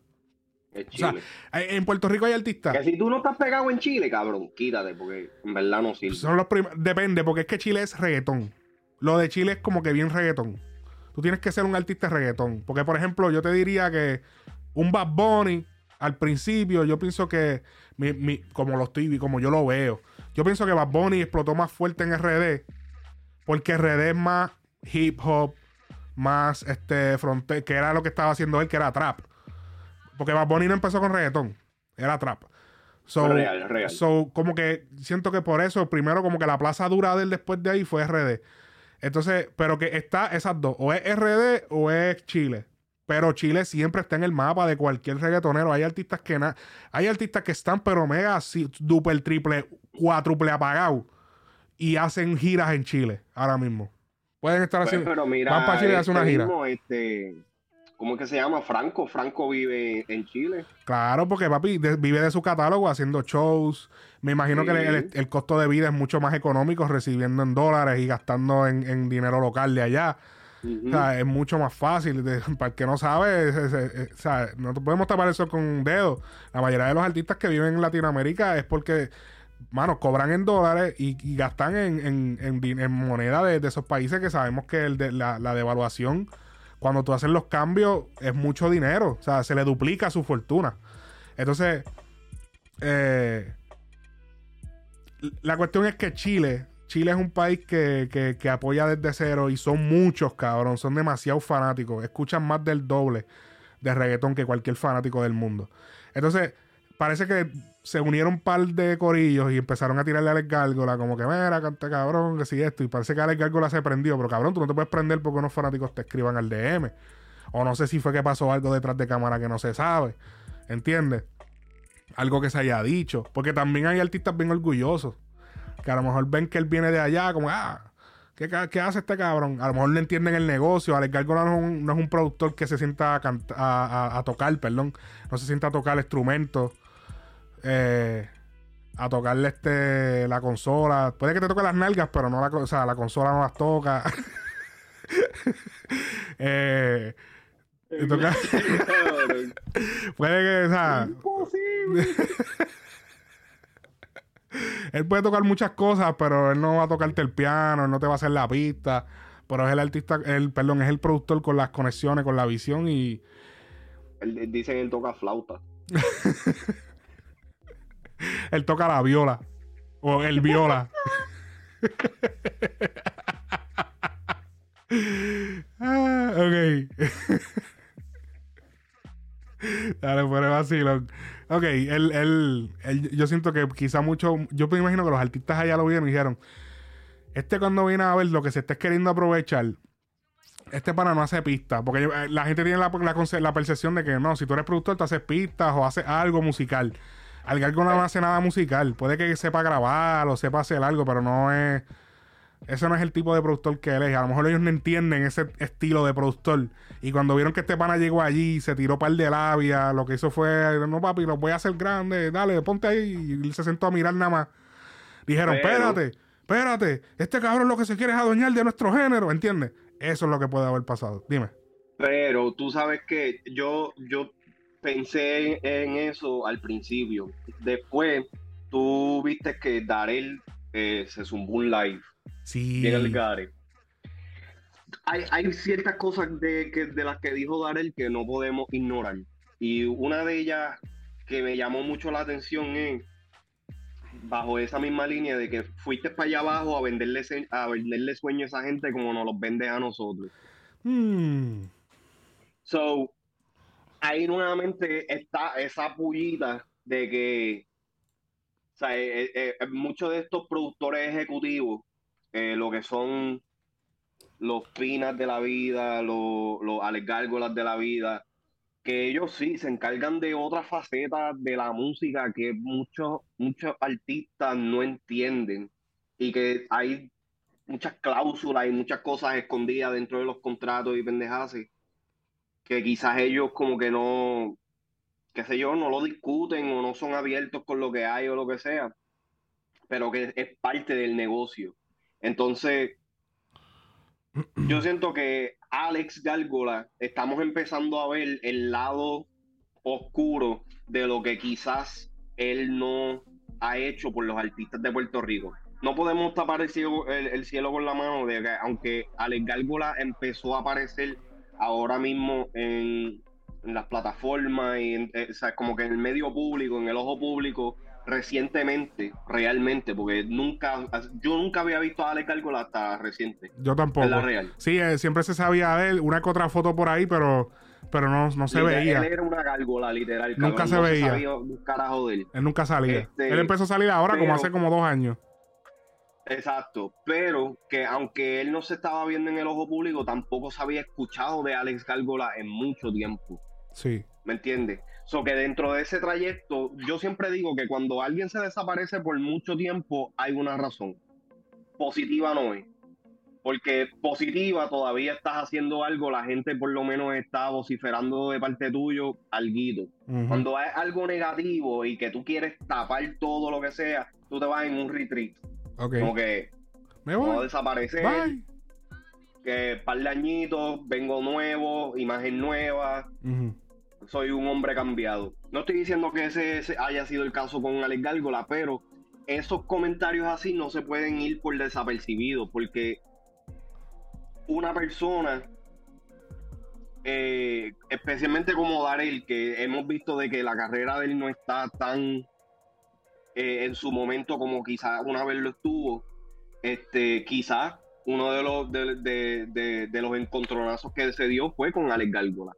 Es O sea, Chile. eh, en Puerto Rico hay artistas. que si tú no estás pegado en Chile, cabrón, quítate, porque en verdad no sirve. Son los Depende, porque es que Chile es reggaetón. Lo de Chile es como que bien reggaetón. Tú tienes que ser un artista de reggaetón. Porque, por ejemplo, yo te diría que un Bad Bunny, al principio, yo pienso que, mi- mi- como lo estoy, como yo lo veo, yo pienso que Bad Bunny explotó más fuerte en RD. Porque RD es más hip hop, más este fronte, que era lo que estaba haciendo él, que era trap. Porque Bad Bunny no empezó con reggaetón, era trap. So, Real, real. so, como que siento que por eso, primero, como que la plaza dura de él después de ahí fue RD. Entonces, pero que está esas dos, o es RD o es Chile. Pero Chile siempre está en el mapa de cualquier reggaetonero. Hay artistas que na- hay artistas que están pero mega si- duple, triple, cuádruple apagados y hacen giras en Chile ahora mismo. Pueden estar Pues, haciendo. pero mira, van para Chile hacer este una gira. mismo, este, ¿cómo es que se llama? Franco. Franco vive en Chile. Claro, porque papi de- vive de su catálogo haciendo shows. Me imagino que el, el- el costo de vida es mucho más económico recibiendo en dólares y gastando en, en dinero local de allá. O sea, es mucho más fácil. De- para el que no sabe, es- es- es- o sea, no podemos tapar eso con un dedo. La mayoría de los artistas que viven en Latinoamérica es porque, mano, cobran en dólares y, y gastan en, en- en din- en moneda de, de esos países que sabemos que el de, la, la devaluación, cuando tú haces los cambios, es mucho dinero. O sea, se le duplica su fortuna. Entonces, eh, la cuestión es que Chile, Chile es un país que, que- apoya desde cero y son muchos, cabrón, son demasiado fanáticos, escuchan más del doble de reggaetón que cualquier fanático del mundo. Entonces, parece que se unieron un par de corillos y empezaron a tirarle a Alex Gárgola, como que, mira, canta cabrón, que si esto, y parece que Alex Gárgola se prendió, pero cabrón, tú no te puedes prender porque unos fanáticos te escriban al DM. O no sé si fue que pasó algo detrás de cámara que no se sabe. ¿Entiendes? Algo que se haya dicho. Porque también hay artistas bien orgullosos. Que a lo mejor ven que él viene de allá, como, ah, ¿qué, qué hace este cabrón? A lo mejor no entienden el negocio. Alex Gárgola no es un, no es un productor que se sienta a, cant- a, a- a tocar, perdón. No se sienta a tocar instrumentos. Eh, a tocarle este la consola. Puede que te toque las nalgas, pero no la, o sea, la consola no las toca. eh, te toca- puede que, o sea, Imposible. él puede tocar muchas cosas, pero él no va a tocarte el piano, él no te va a hacer la pista. Pero es el artista, el, perdón, es el productor con las conexiones, con la visión y Él- él- Dicen él toca flauta. él toca la viola. O el viola. ah, ok. Dale, fuera vacilón. Ok, él, él, él- yo siento que quizá mucho, yo me imagino que los artistas allá lo vieron y dijeron, este cuando viene a ver lo que se está queriendo aprovechar, este para no hace pistas, porque eh, la gente tiene la, percepción de que no, si tú eres productor, te haces pistas o haces algo musical. Algo no hace nada musical, puede que sepa grabar o sepa hacer algo, pero no es... Ese no es el tipo de productor que él es. A lo mejor ellos no entienden ese estilo de productor. Y cuando vieron que este pana llegó allí, se tiró par de labia, lo que hizo fue, no papi, lo voy a hacer grande, dale, ponte ahí. Y él se sentó a mirar nada más. Dijeron, espérate, espérate, este cabrón lo que se quiere es adueñar de nuestro género, ¿entiendes? Eso es lo que puede haber pasado. Dime. Pero tú sabes que yo, yo pensé en eso al principio. Después, tú viste que Darel eh, se zumbó un live. Sí. Llega el Gare. Hay, hay ciertas cosas de, que, de las que dijo Darel que no podemos ignorar. Y una de ellas que me llamó mucho la atención es bajo esa misma línea de que fuiste para allá abajo a venderle, a venderle sueños a esa gente como nos los vendes a nosotros. Hmm. So, ahí nuevamente está esa pullita de que o sea, eh, eh, eh, muchos de estos productores ejecutivos, lo que son los pinas de la vida, los, los de la vida, que ellos sí se encargan de otras facetas de la música que muchos, muchos artistas no entienden y que hay muchas cláusulas y muchas cosas escondidas dentro de los contratos y pendejadas que quizás ellos como que no, qué sé yo, no lo discuten o no son abiertos con lo que hay o lo que sea, pero que es parte del negocio. Entonces, yo siento que Alex Gárgola estamos empezando a ver el lado oscuro de lo que quizás él no ha hecho por los artistas de Puerto Rico. No podemos tapar el cielo, el, el cielo con la mano de que aunque Alex Gárgola empezó a aparecer ahora mismo en, en las plataformas y en, eh, o sea, como que en el medio público, en el ojo público, recientemente, realmente, porque nunca, yo nunca había visto a Alex Gárgola hasta reciente. Yo tampoco. En la real. Sí, eh, siempre se sabía de él, una que otra foto por ahí, pero, pero no, no se Literal, veía. Él era una gárgola, literal. Nunca cabrón, se no veía. sabía un carajo de él. Él nunca salía. Este, él empezó a salir ahora como hace como dos años. Exacto, pero que aunque él no se estaba viendo en el ojo público, tampoco se había escuchado de Alex Gárgola en mucho tiempo. Sí. ¿Me entiendes? So que dentro de ese trayecto, yo siempre digo que cuando alguien se desaparece por mucho tiempo, hay una razón. Positiva no es. Porque positiva todavía estás haciendo algo, la gente por lo menos está vociferando de parte tuyo alguito. Ujú. Cuando es algo negativo y que tú quieres tapar todo lo que sea, tú te vas en un retreat. Ok. Como que Me vamos a voy. desaparecer, Bye. que par de añitos, vengo nuevo, imagen nueva, soy un hombre cambiado. No estoy diciendo que ese, ese haya sido el caso con Alex Gárgola, pero esos comentarios así no se pueden ir por desapercibidos, porque una persona, eh, especialmente como Darel, que hemos visto de que la carrera de él no está tan eh, en su momento como quizás una vez lo estuvo, este, quizás uno de los de, de- de- de los encontronazos que se dio fue con Alex Gárgola.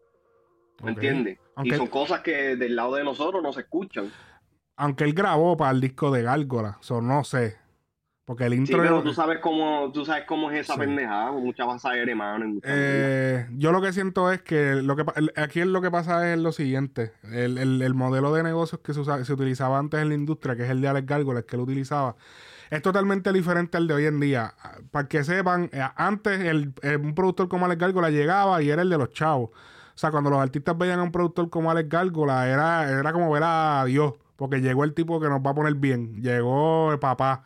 ¿Me entiendes? Y son cosas que del lado de nosotros no se escuchan. Aunque él grabó para el disco de Gárgola. So, no sé. Porque el Sí, intro. pero tú sabes cómo, tú sabes cómo es esa Sí. pendejada, mucha basadera, hermano. mucha. Eh, yo lo que siento es que, lo que aquí lo que pasa es lo siguiente. El, el- el modelo de negocios que se, usa- se utilizaba antes en la industria, que es el de Alex Gárgola, el que lo utilizaba, es totalmente diferente al de hoy en día. Para que sepan, eh, antes el, eh, un productor como Alex Gárgola llegaba y era el de los chavos. O sea, cuando los artistas veían a un productor como Alex Gárgola, era, era como ver a Dios, porque llegó el tipo que nos va a poner bien. Llegó el papá.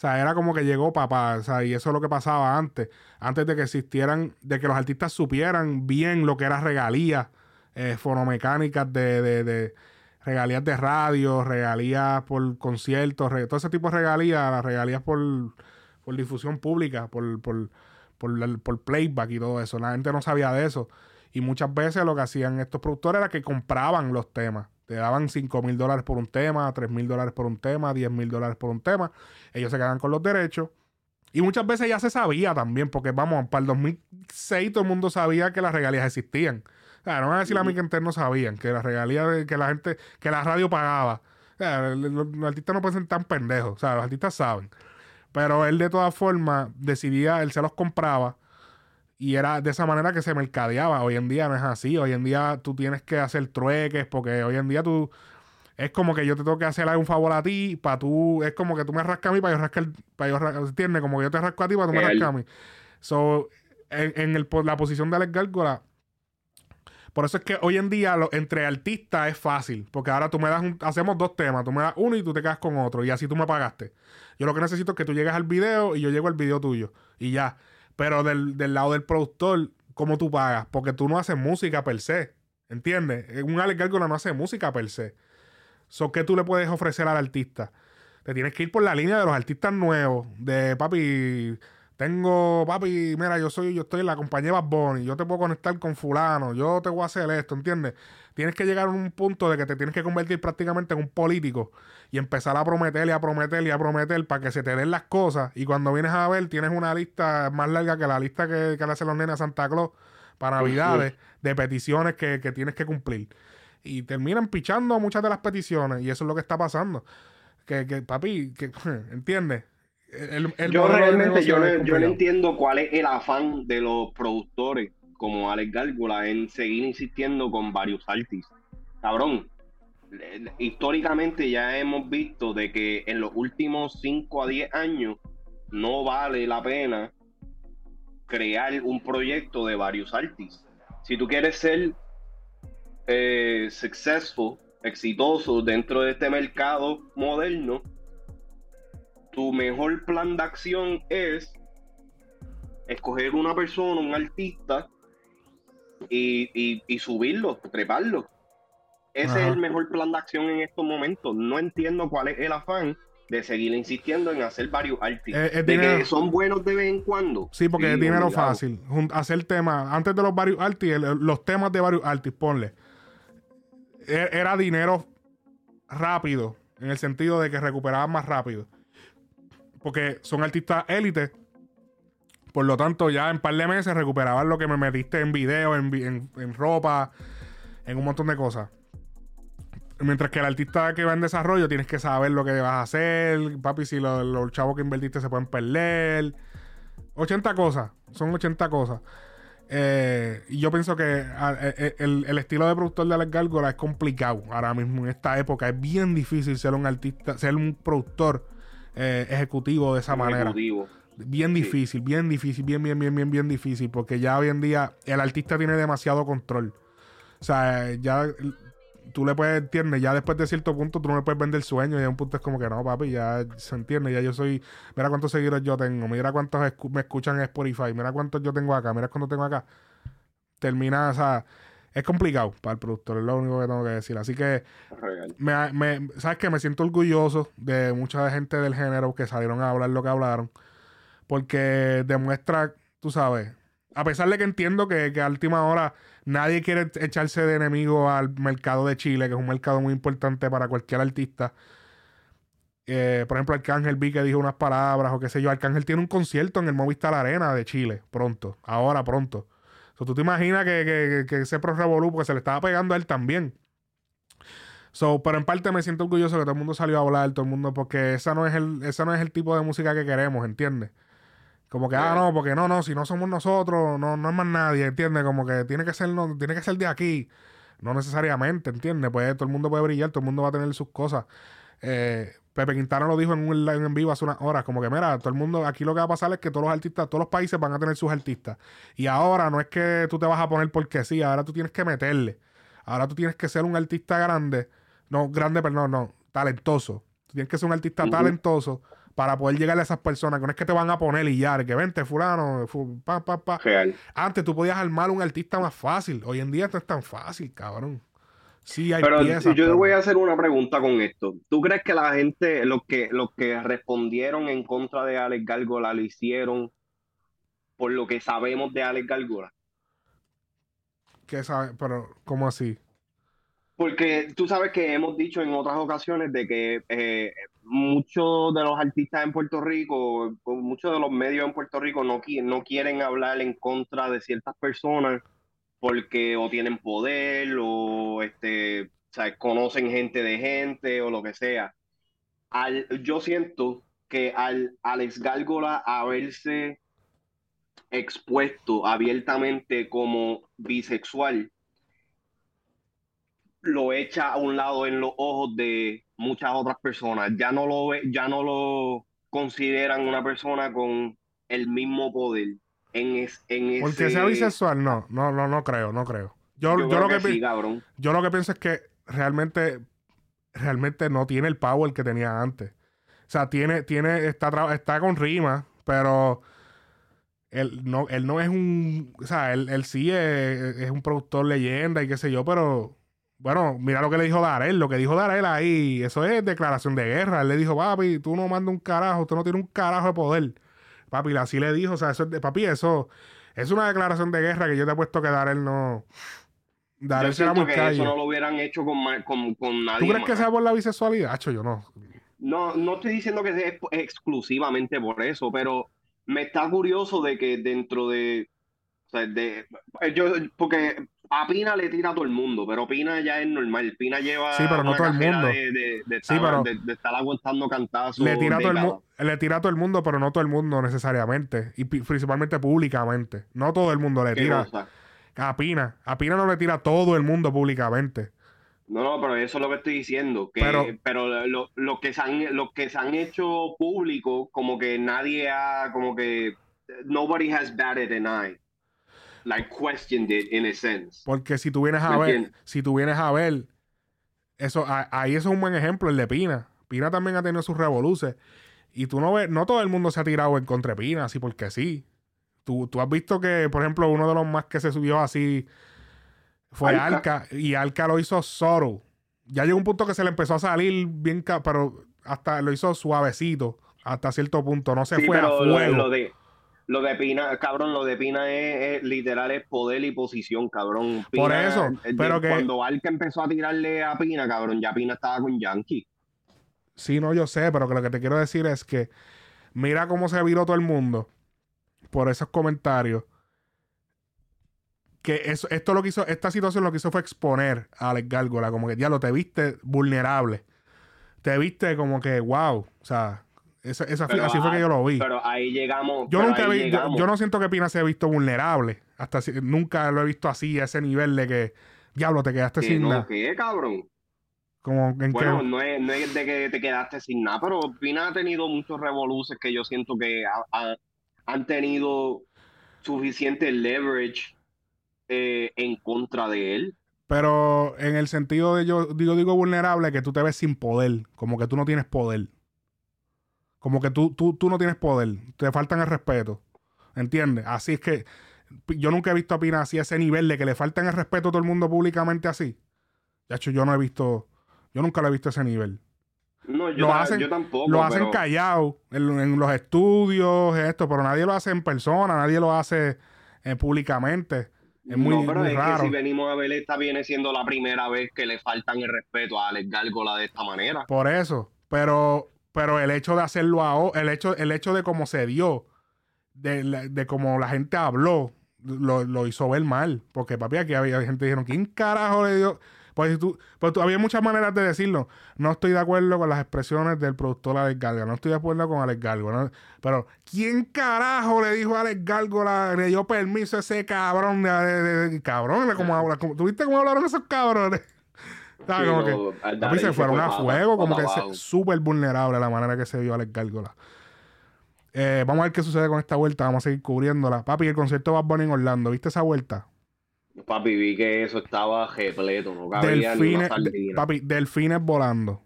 O sea, era como que llegó papá, o sea, y eso es lo que pasaba antes, antes de que existieran, de que los artistas supieran bien lo que era regalías, eh, fonomecánicas de, de, de regalías de radio, regalías por conciertos, todo ese tipo de regalías, las regalías por, por difusión pública, por, por, por, por playback y todo eso. La gente no sabía de eso. Y muchas veces lo que hacían estos productores era que compraban los temas. Te daban 5 mil dólares por un tema, 3 mil dólares por un tema, 10 mil dólares por un tema. Ellos se quedaban con los derechos. Y muchas veces ya se sabía también, porque vamos, para el 2006 todo el mundo sabía que las regalías existían. O sea, no van a decir a mí que no sabían, que las regalías, que la gente, que la radio pagaba. O sea, los, los artistas no pueden ser tan pendejos, o sea, los artistas saben. Pero él de todas formas decidía, él se los compraba y era de esa manera que se mercadeaba. Hoy en día no es así. Hoy en día tú tienes que hacer trueques porque hoy en día tú... Es como que yo te tengo que hacer un favor a ti para tú... Es como que tú me rascas a mí para yo rascar... Para yo rascar ¿Entiendes? Como que yo te rasco a ti para tú me rascas a mí. So, en, en el la posición de Alex Gárgola, Por eso es que hoy en día lo- entre artistas es fácil. Porque ahora tú me das un, hacemos dos temas. Tú me das uno y tú te quedas con otro. Y así tú me pagaste. Yo lo que necesito es que tú llegues al video y yo llego al video tuyo. Y ya. Pero del, del lado del productor, ¿cómo tú pagas? Porque tú no haces música per se. ¿Entiendes? Un Alex Gárgola no hace música per se. So, ¿Qué tú le puedes ofrecer al artista? Te tienes que ir por la línea de los artistas nuevos. De papi, tengo, papi, mira, yo soy, yo estoy en la compañía Bad Bunny, yo te puedo conectar con fulano, yo te voy a hacer esto, ¿entiendes? Tienes que llegar a un punto de que te tienes que convertir prácticamente en un político y empezar a prometer y a prometer y a prometer para que se te den las cosas. Y cuando vienes a ver, tienes una lista más larga que la lista que, que le hacen los nenes a Santa Claus para Navidades de peticiones que, que tienes que cumplir. Y terminan pichando muchas de las peticiones y eso es lo que está pasando. Que, que papi, que, ¿entiendes? El- el yo realmente yo no, yo no entiendo cuál es el afán de los productores como Alex Gárgola en seguir insistiendo con varios artistas. Cabrón, históricamente ya hemos visto de que en los últimos 5 a 10 años no vale la pena crear un proyecto de varios artistas. Si tú quieres ser eh, successful, exitoso dentro de este mercado moderno, tu mejor plan de acción es escoger una persona, un artista, y, y- y subirlo, treparlo. Ese Ajá. es el mejor plan de acción en estos momentos. No entiendo cuál es el afán de seguir insistiendo en hacer varios artistas. Es- es de que son buenos de vez en cuando. Sí, porque es dinero obligado. fácil. Hacer temas, antes de los varios artistas, los temas de varios artistas, ponle. e- Era dinero rápido, en el sentido de que recuperaban más rápido. Porque son artistas élite. Por lo tanto, ya en par de meses recuperaban lo que me metiste en video, en, en- ropa, en un montón de cosas. Mientras que el artista que va en desarrollo tienes que saber lo que vas a hacer. Papi, si lo- los chavos que invertiste se pueden perder. 80 cosas. Son 80 cosas. Eh, y yo pienso que ah, eh, eh, el, el estilo de productor de Alex Gárgola es complicado ahora mismo en esta época. Es bien difícil ser un artista, ser un productor eh, ejecutivo de esa manera. Bien Sí. difícil, bien difícil, bien, bien, bien, bien, bien difícil. Porque ya hoy en día el artista tiene demasiado control. O sea, ya tú le puedes, entiendes, ya después de cierto punto tú no le puedes vender sueños. Y a un punto es como que no, papi, ya se entiende. Ya yo soy, mira cuántos seguidores yo tengo, mira cuántos escu- me escuchan en Spotify, mira cuántos yo tengo acá, mira cuántos tengo acá. Termina, o sea, es complicado para el productor, es lo único que tengo que decir. Así que me- sabes que me siento orgulloso de mucha gente del género que salieron a hablar lo que hablaron porque demuestra tú sabes a pesar de que entiendo que, que a última hora nadie quiere echarse de enemigo al mercado de Chile que es un mercado muy importante para cualquier artista. Eh, por ejemplo Arcángel vi que dijo unas palabras o qué sé yo. Arcángel tiene un concierto en el Movistar Arena de Chile pronto ahora pronto So, tú te imaginas que, que, que ese Pro Revolú porque se le estaba pegando a él también So, pero en parte me siento orgulloso que todo el mundo salió a hablar, todo el mundo, porque esa no es el, esa no es el tipo de música que queremos, ¿entiendes? Como que, ah, no, porque no, no, si no somos nosotros, no, no es más nadie, ¿entiendes? Como que tiene que ser, no, tiene que ser de aquí. No necesariamente, ¿entiendes? Pues todo el mundo puede brillar, todo el mundo va a tener sus cosas. Eh, Pepe Quintana lo dijo en un live en vivo hace unas horas, como que mira, todo el mundo, aquí lo que va a pasar es que todos los artistas, todos los países van a tener sus artistas. Y ahora no es que tú te vas a poner porque sí, ahora tú tienes que meterle. Ahora tú tienes que ser un artista grande, no grande, perdón, no, talentoso. Tú tienes que ser un artista talentoso para poder llegar a esas personas, que no es que te van a poner y ya, que vente fulano, fu- pa, pa, pa. Real. Antes tú podías armar un artista más fácil. Hoy en día esto es tan fácil, cabrón. Sí, hay Pero piezas. yo te voy a hacer una pregunta con esto. ¿Tú crees que la gente, los que, los que respondieron en contra de Alex Gárgola, lo hicieron por lo que sabemos de Alex Gárgola? ¿Qué sabe? Pero, ¿cómo así? Porque tú sabes que hemos dicho en otras ocasiones de que eh, muchos de los artistas en Puerto Rico, muchos de los medios en Puerto Rico no, qui- no quieren hablar en contra de ciertas personas porque o tienen poder o este, o conocen gente de gente o lo que sea. Al, yo siento que al Alex Gárgola haberse expuesto abiertamente como bisexual, lo echa a un lado en los ojos de muchas otras personas. Ya no lo ve, ya no lo consideran una persona con el mismo poder en, es, en Porque sea bisexual, no, no, no, no creo, no creo. Yo, Yo, yo creo lo que, que, pi- sí, cabrón. yo lo que pienso es que realmente, realmente no tiene el power que tenía antes. O sea, tiene, tiene, está, está con rima, pero él no, él no es un, o sea, él, él sí es, es un productor leyenda y qué sé yo, pero bueno, mira lo que le dijo Darel, lo que dijo Darel ahí, eso es declaración de guerra. Él le dijo, papi, tú no mandas un carajo, tú no tienes un carajo de poder. Papi, así le dijo, o sea, eso es de, papi, eso es una declaración de guerra que yo te he puesto que Darel no... Darel será muy que eso no lo hubieran hecho con, ma- con, con nadie ¿Tú crees que sea por la bisexualidad? Hacho, yo no. No, no estoy diciendo que sea ex- exclusivamente por eso, pero me está curioso de que dentro de, o sea, de yo, porque a Pina le tira a todo el mundo, pero Pina ya es normal. Pina lleva Sí, pero no una todo el mundo. De, de- de Sí, estar, pero- de- de estar aguantando cantazos. Le tira, a todo el le tira a todo el mundo, pero no todo el mundo necesariamente. Y principalmente públicamente. No todo el mundo le ¿Qué tira. cosa? A Pina. A Pina no le tira a todo el mundo públicamente. No, no, pero eso es lo que estoy diciendo. Que, Pero- pero lo, lo que se han, lo que se han hecho público, como que nadie ha, como que nobody has batted an eye. Like questioned it in a sense. Porque si tú vienes a ¿Me ver, entiendes? si tú vienes a ver, eso, a- ahí eso es un buen ejemplo, el de Pina. Pina también ha tenido sus revoluces. Y tú no ves, no todo el mundo se ha tirado en contra de Pina, así porque sí. Tú, tú has visto que, por ejemplo, uno de los más que se subió así fue Alca. Alca, y Alca lo hizo solo. Ya llegó un punto que se le empezó a salir bien, pero hasta lo hizo suavecito, hasta cierto punto. No se Sí, fue a lo, fuego. lo de lo de Pina, cabrón, lo de Pina es, es- literal es poder y posición, cabrón. Pina, Por eso, pero que- cuando Alca empezó a tirarle a Pina, cabrón, ya Pina estaba con Yankee. Sí, no, yo sé, pero que lo que te quiero decir es que mira cómo se viró todo el mundo por esos comentarios. Que eso, esto lo que hizo, esta situación lo que hizo fue exponer a Alex Gárgola, como que ya lo te viste vulnerable. Te viste como que, wow. O sea, esa, esa- Pero así fue que ahí- yo lo vi. Pero ahí llegamos. Yo nunca vi, yo, llegamos. yo no siento que Pina se ha visto vulnerable. Hasta si- nunca lo he visto así, a ese nivel de que, diablo, te quedaste ¿Qué, sin no, nada. ¿qué, cabrón? Como en Bueno, no es, no es de que te quedaste sin nada, pero Pina ha tenido muchos revoluces que yo siento que ha- ha- han tenido suficiente leverage eh, en contra de él. Pero en el sentido de yo digo, digo vulnerable, que tú te ves sin poder, como que tú no tienes poder. Como que tú, tú, tú no tienes poder, te faltan el respeto. ¿Entiendes? Así es que yo nunca he visto a Pina así a ese nivel de que le faltan el respeto a todo el mundo públicamente así. De hecho, yo no he visto, yo nunca lo he visto a ese nivel. No, yo, Lo hacen- yo tampoco. lo hacen pero- callado en, en los estudios, esto, pero nadie lo hace en persona, nadie lo hace eh, públicamente. Es muy, no, pero muy es raro. que si venimos a ver, esta viene siendo la primera vez que le faltan el respeto a Alex Gárgola de esta manera. Por eso. Pero, pero el hecho de hacerlo ahora, el hecho, el hecho de cómo se dio, de, la- de cómo la gente habló, lo, lo hizo ver mal. Porque, papi, aquí había gente que dijeron, ¿quién carajo le dio? Pues, tú, pues tú- había muchas maneras de decirlo. No estoy de acuerdo con las expresiones del productor Alex Gárgola. No estoy de acuerdo con Alex. ¿no? Pero, ¿quién carajo le dijo a Alex Gárgola? Le dio permiso a ese cabrón. De, de- de- cabrón, ¿cómo habla? ¿Cómo- ¿Tú viste cómo hablaron esos cabrones? Como que- al Papi, se fueron fue a fuego, como que súper vulnerable la manera que se vio Alex Gárgola. Eh, vamos a ver qué sucede con esta vuelta. Vamos a seguir cubriéndola. Papi, el concierto de Bad Bunny en Orlando. ¿Viste esa vuelta? Papi, vi que eso estaba repleto, no cabía ni una Delfines, de- sardina. papi, delfines volando.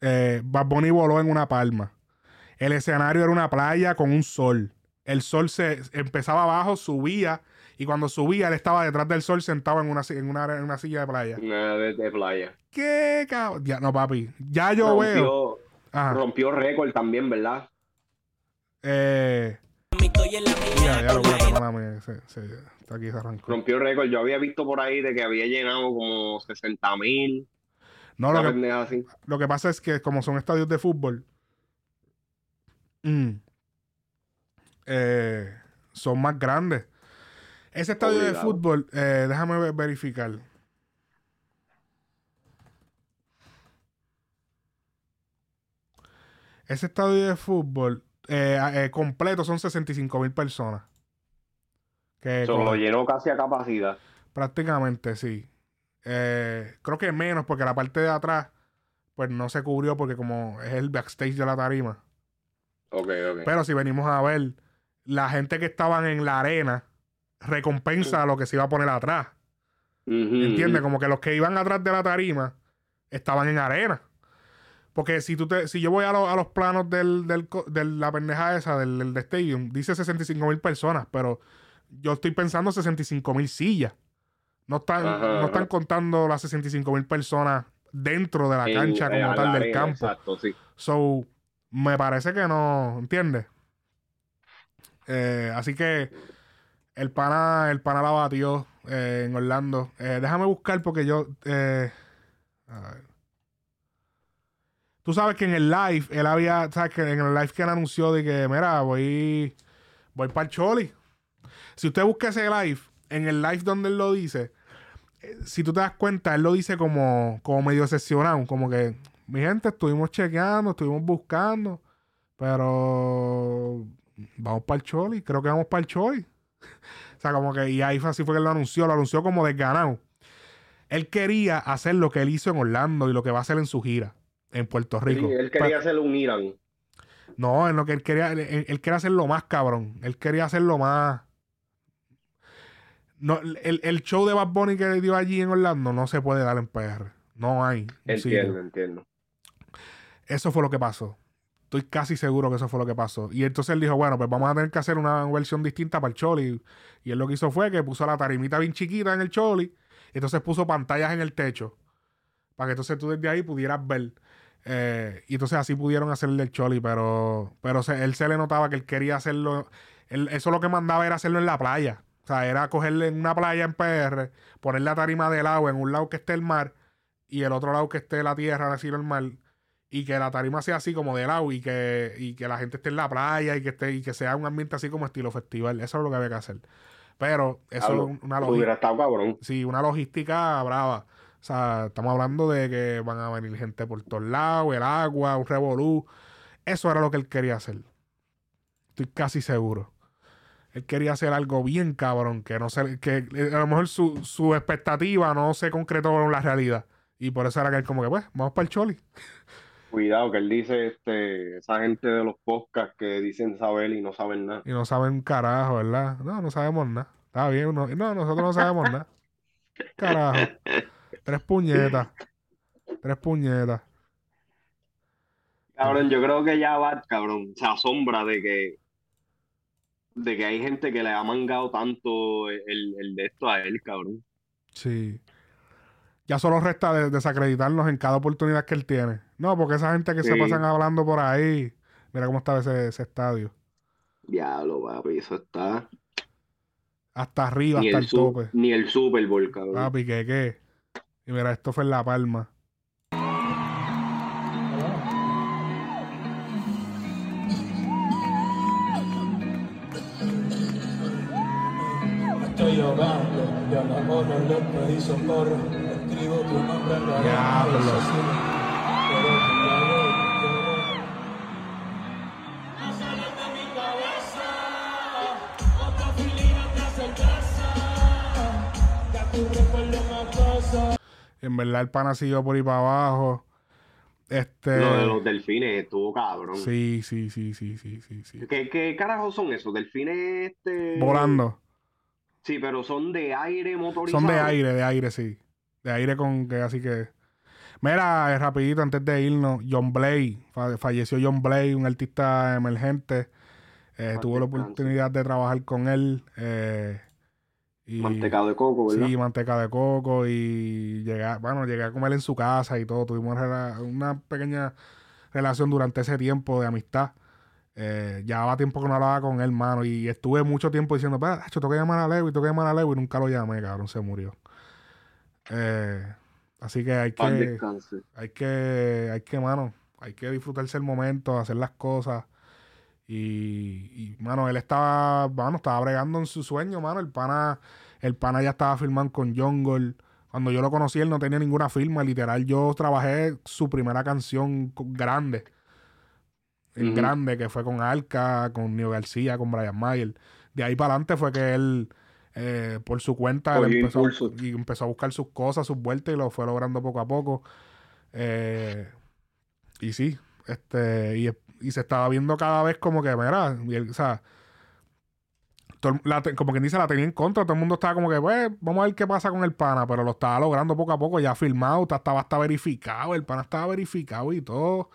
Eh, Bad Bunny voló en una palma. El escenario era una playa con un sol. El sol se empezaba abajo, subía. Y cuando subía, él estaba detrás del sol sentado en una, en una, en una silla de playa. Una de, de playa. ¿Qué cabrón? Ya, no, papi. Ya yo veo. Rompió, Ajá. rompió récord también, ¿verdad? Eh, ya lo se- se- está aquí se arrancó. Rompió récord. Yo había visto por ahí de que había llenado como 60 mil. No, una lo que, pendeja así. lo que pasa es que como son estadios de fútbol, mm, eh, son más grandes. Ese estadio de fútbol, eh, déjame ver- verificar. Ese estadio de fútbol eh, eh, completo son 65 mil personas. Que lo llenó casi a capacidad. Prácticamente, sí. Eh, creo que menos, porque la parte de atrás, pues no se cubrió porque como es el backstage de la tarima. Ok, ok. Pero si venimos a ver, la gente que estaban en la arena recompensa a lo que se iba a poner atrás. ¿Entiendes? Como que los que iban atrás de la tarima estaban en arena. Porque si tú te, si yo voy a, lo- a los planos del, del de la pendeja esa, del, del de Stadium, dice 65 mil personas, pero yo estoy pensando 65 mil sillas. No están, Ajá, no ajá. están contando las 65 mil personas dentro de la En- cancha como tal del arena, campo. Exacto, sí. So, me parece que no, ¿entiendes? Eh, así que el pana, el pana la batió eh, en Orlando. Eh, déjame buscar porque yo. eh, a ver. Tú sabes que en el live, él había, sabes que en el live que él anunció de que, mira, voy, voy para el Choli. Si usted busca ese live, en el live donde él lo dice, si tú te das cuenta, él lo dice como, como medio decepcionado, como que, mi gente, estuvimos chequeando, estuvimos buscando, pero vamos para el Choli, creo que vamos para el Choli. o sea, como que, y ahí fue así fue que él lo anunció, lo anunció como desganado. Él quería hacer lo que él hizo en Orlando y lo que va a hacer en su gira en Puerto Rico. Sí, él quería hacer un Irán. No, en lo que él quería, él, quería hacerlo más cabrón. Él quería hacerlo más. No, el, el show de Bad Bunny que dio allí en Orlando no se puede dar en PR. No hay. sitio. Entiendo, entiendo. Eso fue lo que pasó. Estoy casi seguro que eso fue lo que pasó. Y entonces él dijo, bueno, pues vamos a tener que hacer una versión distinta para el Choli. Y él lo que hizo fue que puso la tarimita bien chiquita en el Choli. Y entonces puso pantallas en el techo. Para que entonces tú desde ahí pudieras ver. Eh, y entonces así pudieron hacerle el Choli. Pero, pero él se le notaba que él quería hacerlo. eso lo que mandaba era hacerlo en la playa. O sea, era cogerle en una playa en PR, poner la tarima del agua en un lado que esté el mar y el otro lado que esté la tierra, decir el mar y que la tarima sea así como de lado y que, y que la gente esté en la playa y que esté y que sea un ambiente así como estilo festival. Eso es lo que había que hacer. Pero eso Hablo, es una logística. estado cabrón. Sí, una logística brava. O sea, estamos hablando de que van a venir gente por todos lados, el agua, un revolú. Eso era lo que él quería hacer. Estoy casi seguro. Él quería hacer algo bien cabrón, que no se, que eh, a lo mejor su, su expectativa no se concretó con la realidad. Y por eso era que él como que, pues, vamos para el Choli. Cuidado, que él dice, este, esa gente de los podcasts que dicen saber y no saben nada. Y no saben carajo, ¿verdad? No, no sabemos nada. Está bien, no, no nosotros no sabemos nada. Carajo. Tres puñetas. Tres puñetas. Cabrón, yo creo que ya va, cabrón, se asombra de que, de que hay gente que le ha mangado tanto el, el de esto a él, cabrón. Sí. Ya solo resta de- desacreditarnos en cada oportunidad que él tiene. No, porque esa gente que se pasan hablando por ahí. Mira cómo estaba ese, ese estadio. Diablo, papi, eso está. Hasta arriba, Ni hasta el, tope. ni el Super Bowl, cabrón. Papi, ¿qué qué? Y mira, esto fue en La Palma. Estoy llorando, y a la mona le pedí socorro. Tu nombre. En verdad, el pana siguió por ahí para abajo. Este. Lo de los delfines estuvo cabrón. Sí, sí, sí, sí, sí, sí, sí. ¿Qué, qué carajos son esos? Delfines, este. Volando. Sí, pero son de aire motorizado. Son de aire, de aire, sí. De aire con que así que. Mira, eh, rapidito, antes de irnos, John Blay, fa- falleció John Blay, un artista emergente. Eh, tuve la oportunidad de trabajar con él. eh, y, Mantecado de coco, ¿verdad? Sí, manteca de coco y llegué, bueno, llegué a comer en su casa y todo. Tuvimos una pequeña relación durante ese tiempo de amistad. Eh, llevaba tiempo que no hablaba con él, mano, y estuve mucho tiempo diciendo, yo tengo que llamar a Lewy, tengo que llamar a Lewy, y nunca lo llamé, cabrón, se murió. Eh, así que hay que, hay que, hay que, mano, hay que disfrutarse el momento, hacer las cosas. Y, y, mano, él estaba, mano, estaba bregando en su sueño, mano. El pana, el pana ya estaba firmando con Jungle. Cuando yo lo conocí, él no tenía ninguna firma. Literal, yo trabajé su primera canción grande. Grande, que fue con Alca, con Neo García, con Brian Mayer. De ahí para adelante fue que él, eh, por su cuenta, él empezó, y empezó a buscar sus cosas, sus vueltas y lo fue logrando poco a poco. Eh, y sí, este, y, y se estaba viendo cada vez como que, mira, y él, o sea, todo la como quien dice, la tenía en contra. Todo el mundo estaba como que, pues, vamos a ver qué pasa con el pana. Pero lo estaba logrando poco a poco, ya firmado, ta- estaba hasta verificado. El pana estaba verificado y todo.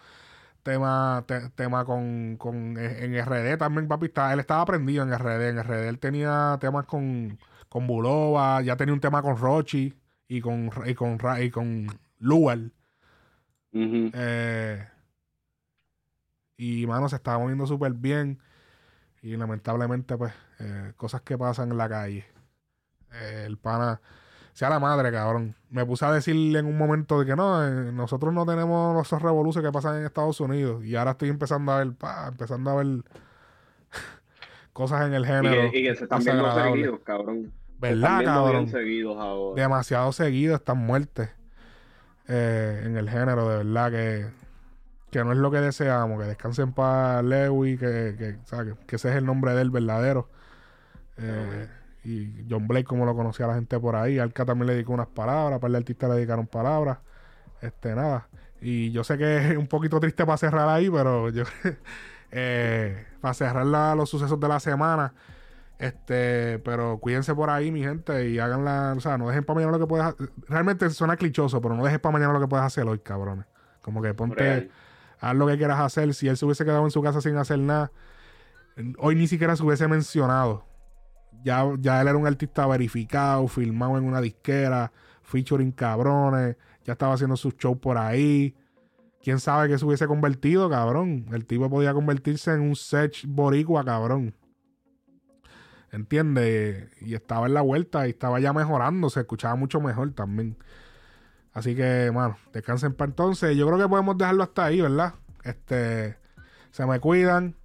Tema, te- tema con, con eh, en RD también, papi. Estaba, él estaba aprendido en RD. En RD él tenía temas con, con Bulova, ya tenía un tema con Rochi y con, y con, y con Lual. Eh, y mano, se estaba moviendo súper bien. Y lamentablemente, pues, eh, cosas que pasan en la calle. Eh, el pana, sea la madre, cabrón. Me puse a decirle en un momento de que no, eh, nosotros no tenemos esos revoluciones que pasan en Estados Unidos. Y ahora estoy empezando a ver, pa, empezando a ver cosas en el Y género. que, y que se están viendo seguidos, cabrón. ¿Verdad, cabrón? seguidos ahora. demasiado seguido están muertes eh, en el género, de verdad que, que no es lo que deseamos, que descansen para Lewis, que, que, que- que ese es el nombre del verdadero. Eh, y John Blake, como lo conocía la gente por ahí, Alca también le dedicó unas palabras, para el artista le dedicaron palabras, este, nada. Y yo sé que es un poquito triste para cerrar ahí, pero yo, eh, para cerrar la- los sucesos de la semana, este, pero cuídense por ahí, mi gente, y háganla, o sea, no dejen para mañana lo que puedes hacer. Realmente suena clichoso, pero no dejes para mañana lo que puedes hacer hoy, cabrones. Como que ponte, Real. haz lo que quieras hacer. Si él se hubiese quedado en su casa sin hacer nada, hoy ni siquiera se hubiese mencionado. Ya, ya él era un artista verificado, filmado en una disquera, featuring cabrones, ya estaba haciendo sus shows por ahí. Quién sabe que se hubiese convertido, cabrón. El tipo podía convertirse en un sech boricua, cabrón. ¿Entiendes? Y estaba en la vuelta y estaba ya mejorando, se escuchaba mucho mejor también. Así que, mano, descansen para entonces. Yo creo que podemos dejarlo hasta ahí, ¿verdad? Este, se me cuidan.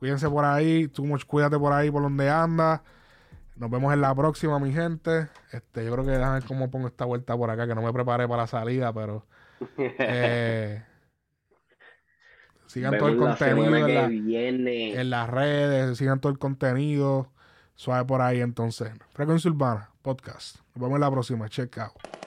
Cuídense por ahí. Tú cuídate por ahí, por donde andas. Nos vemos en la próxima, mi gente. Este, yo creo que déjame ver cómo pongo esta vuelta por acá, que no me preparé para la salida, pero eh, sigan todo el contenido en, la- en las redes, sigan todo el contenido. Suave por ahí, entonces. Frecuencia Urbana, podcast. Nos vemos en la próxima. Check out.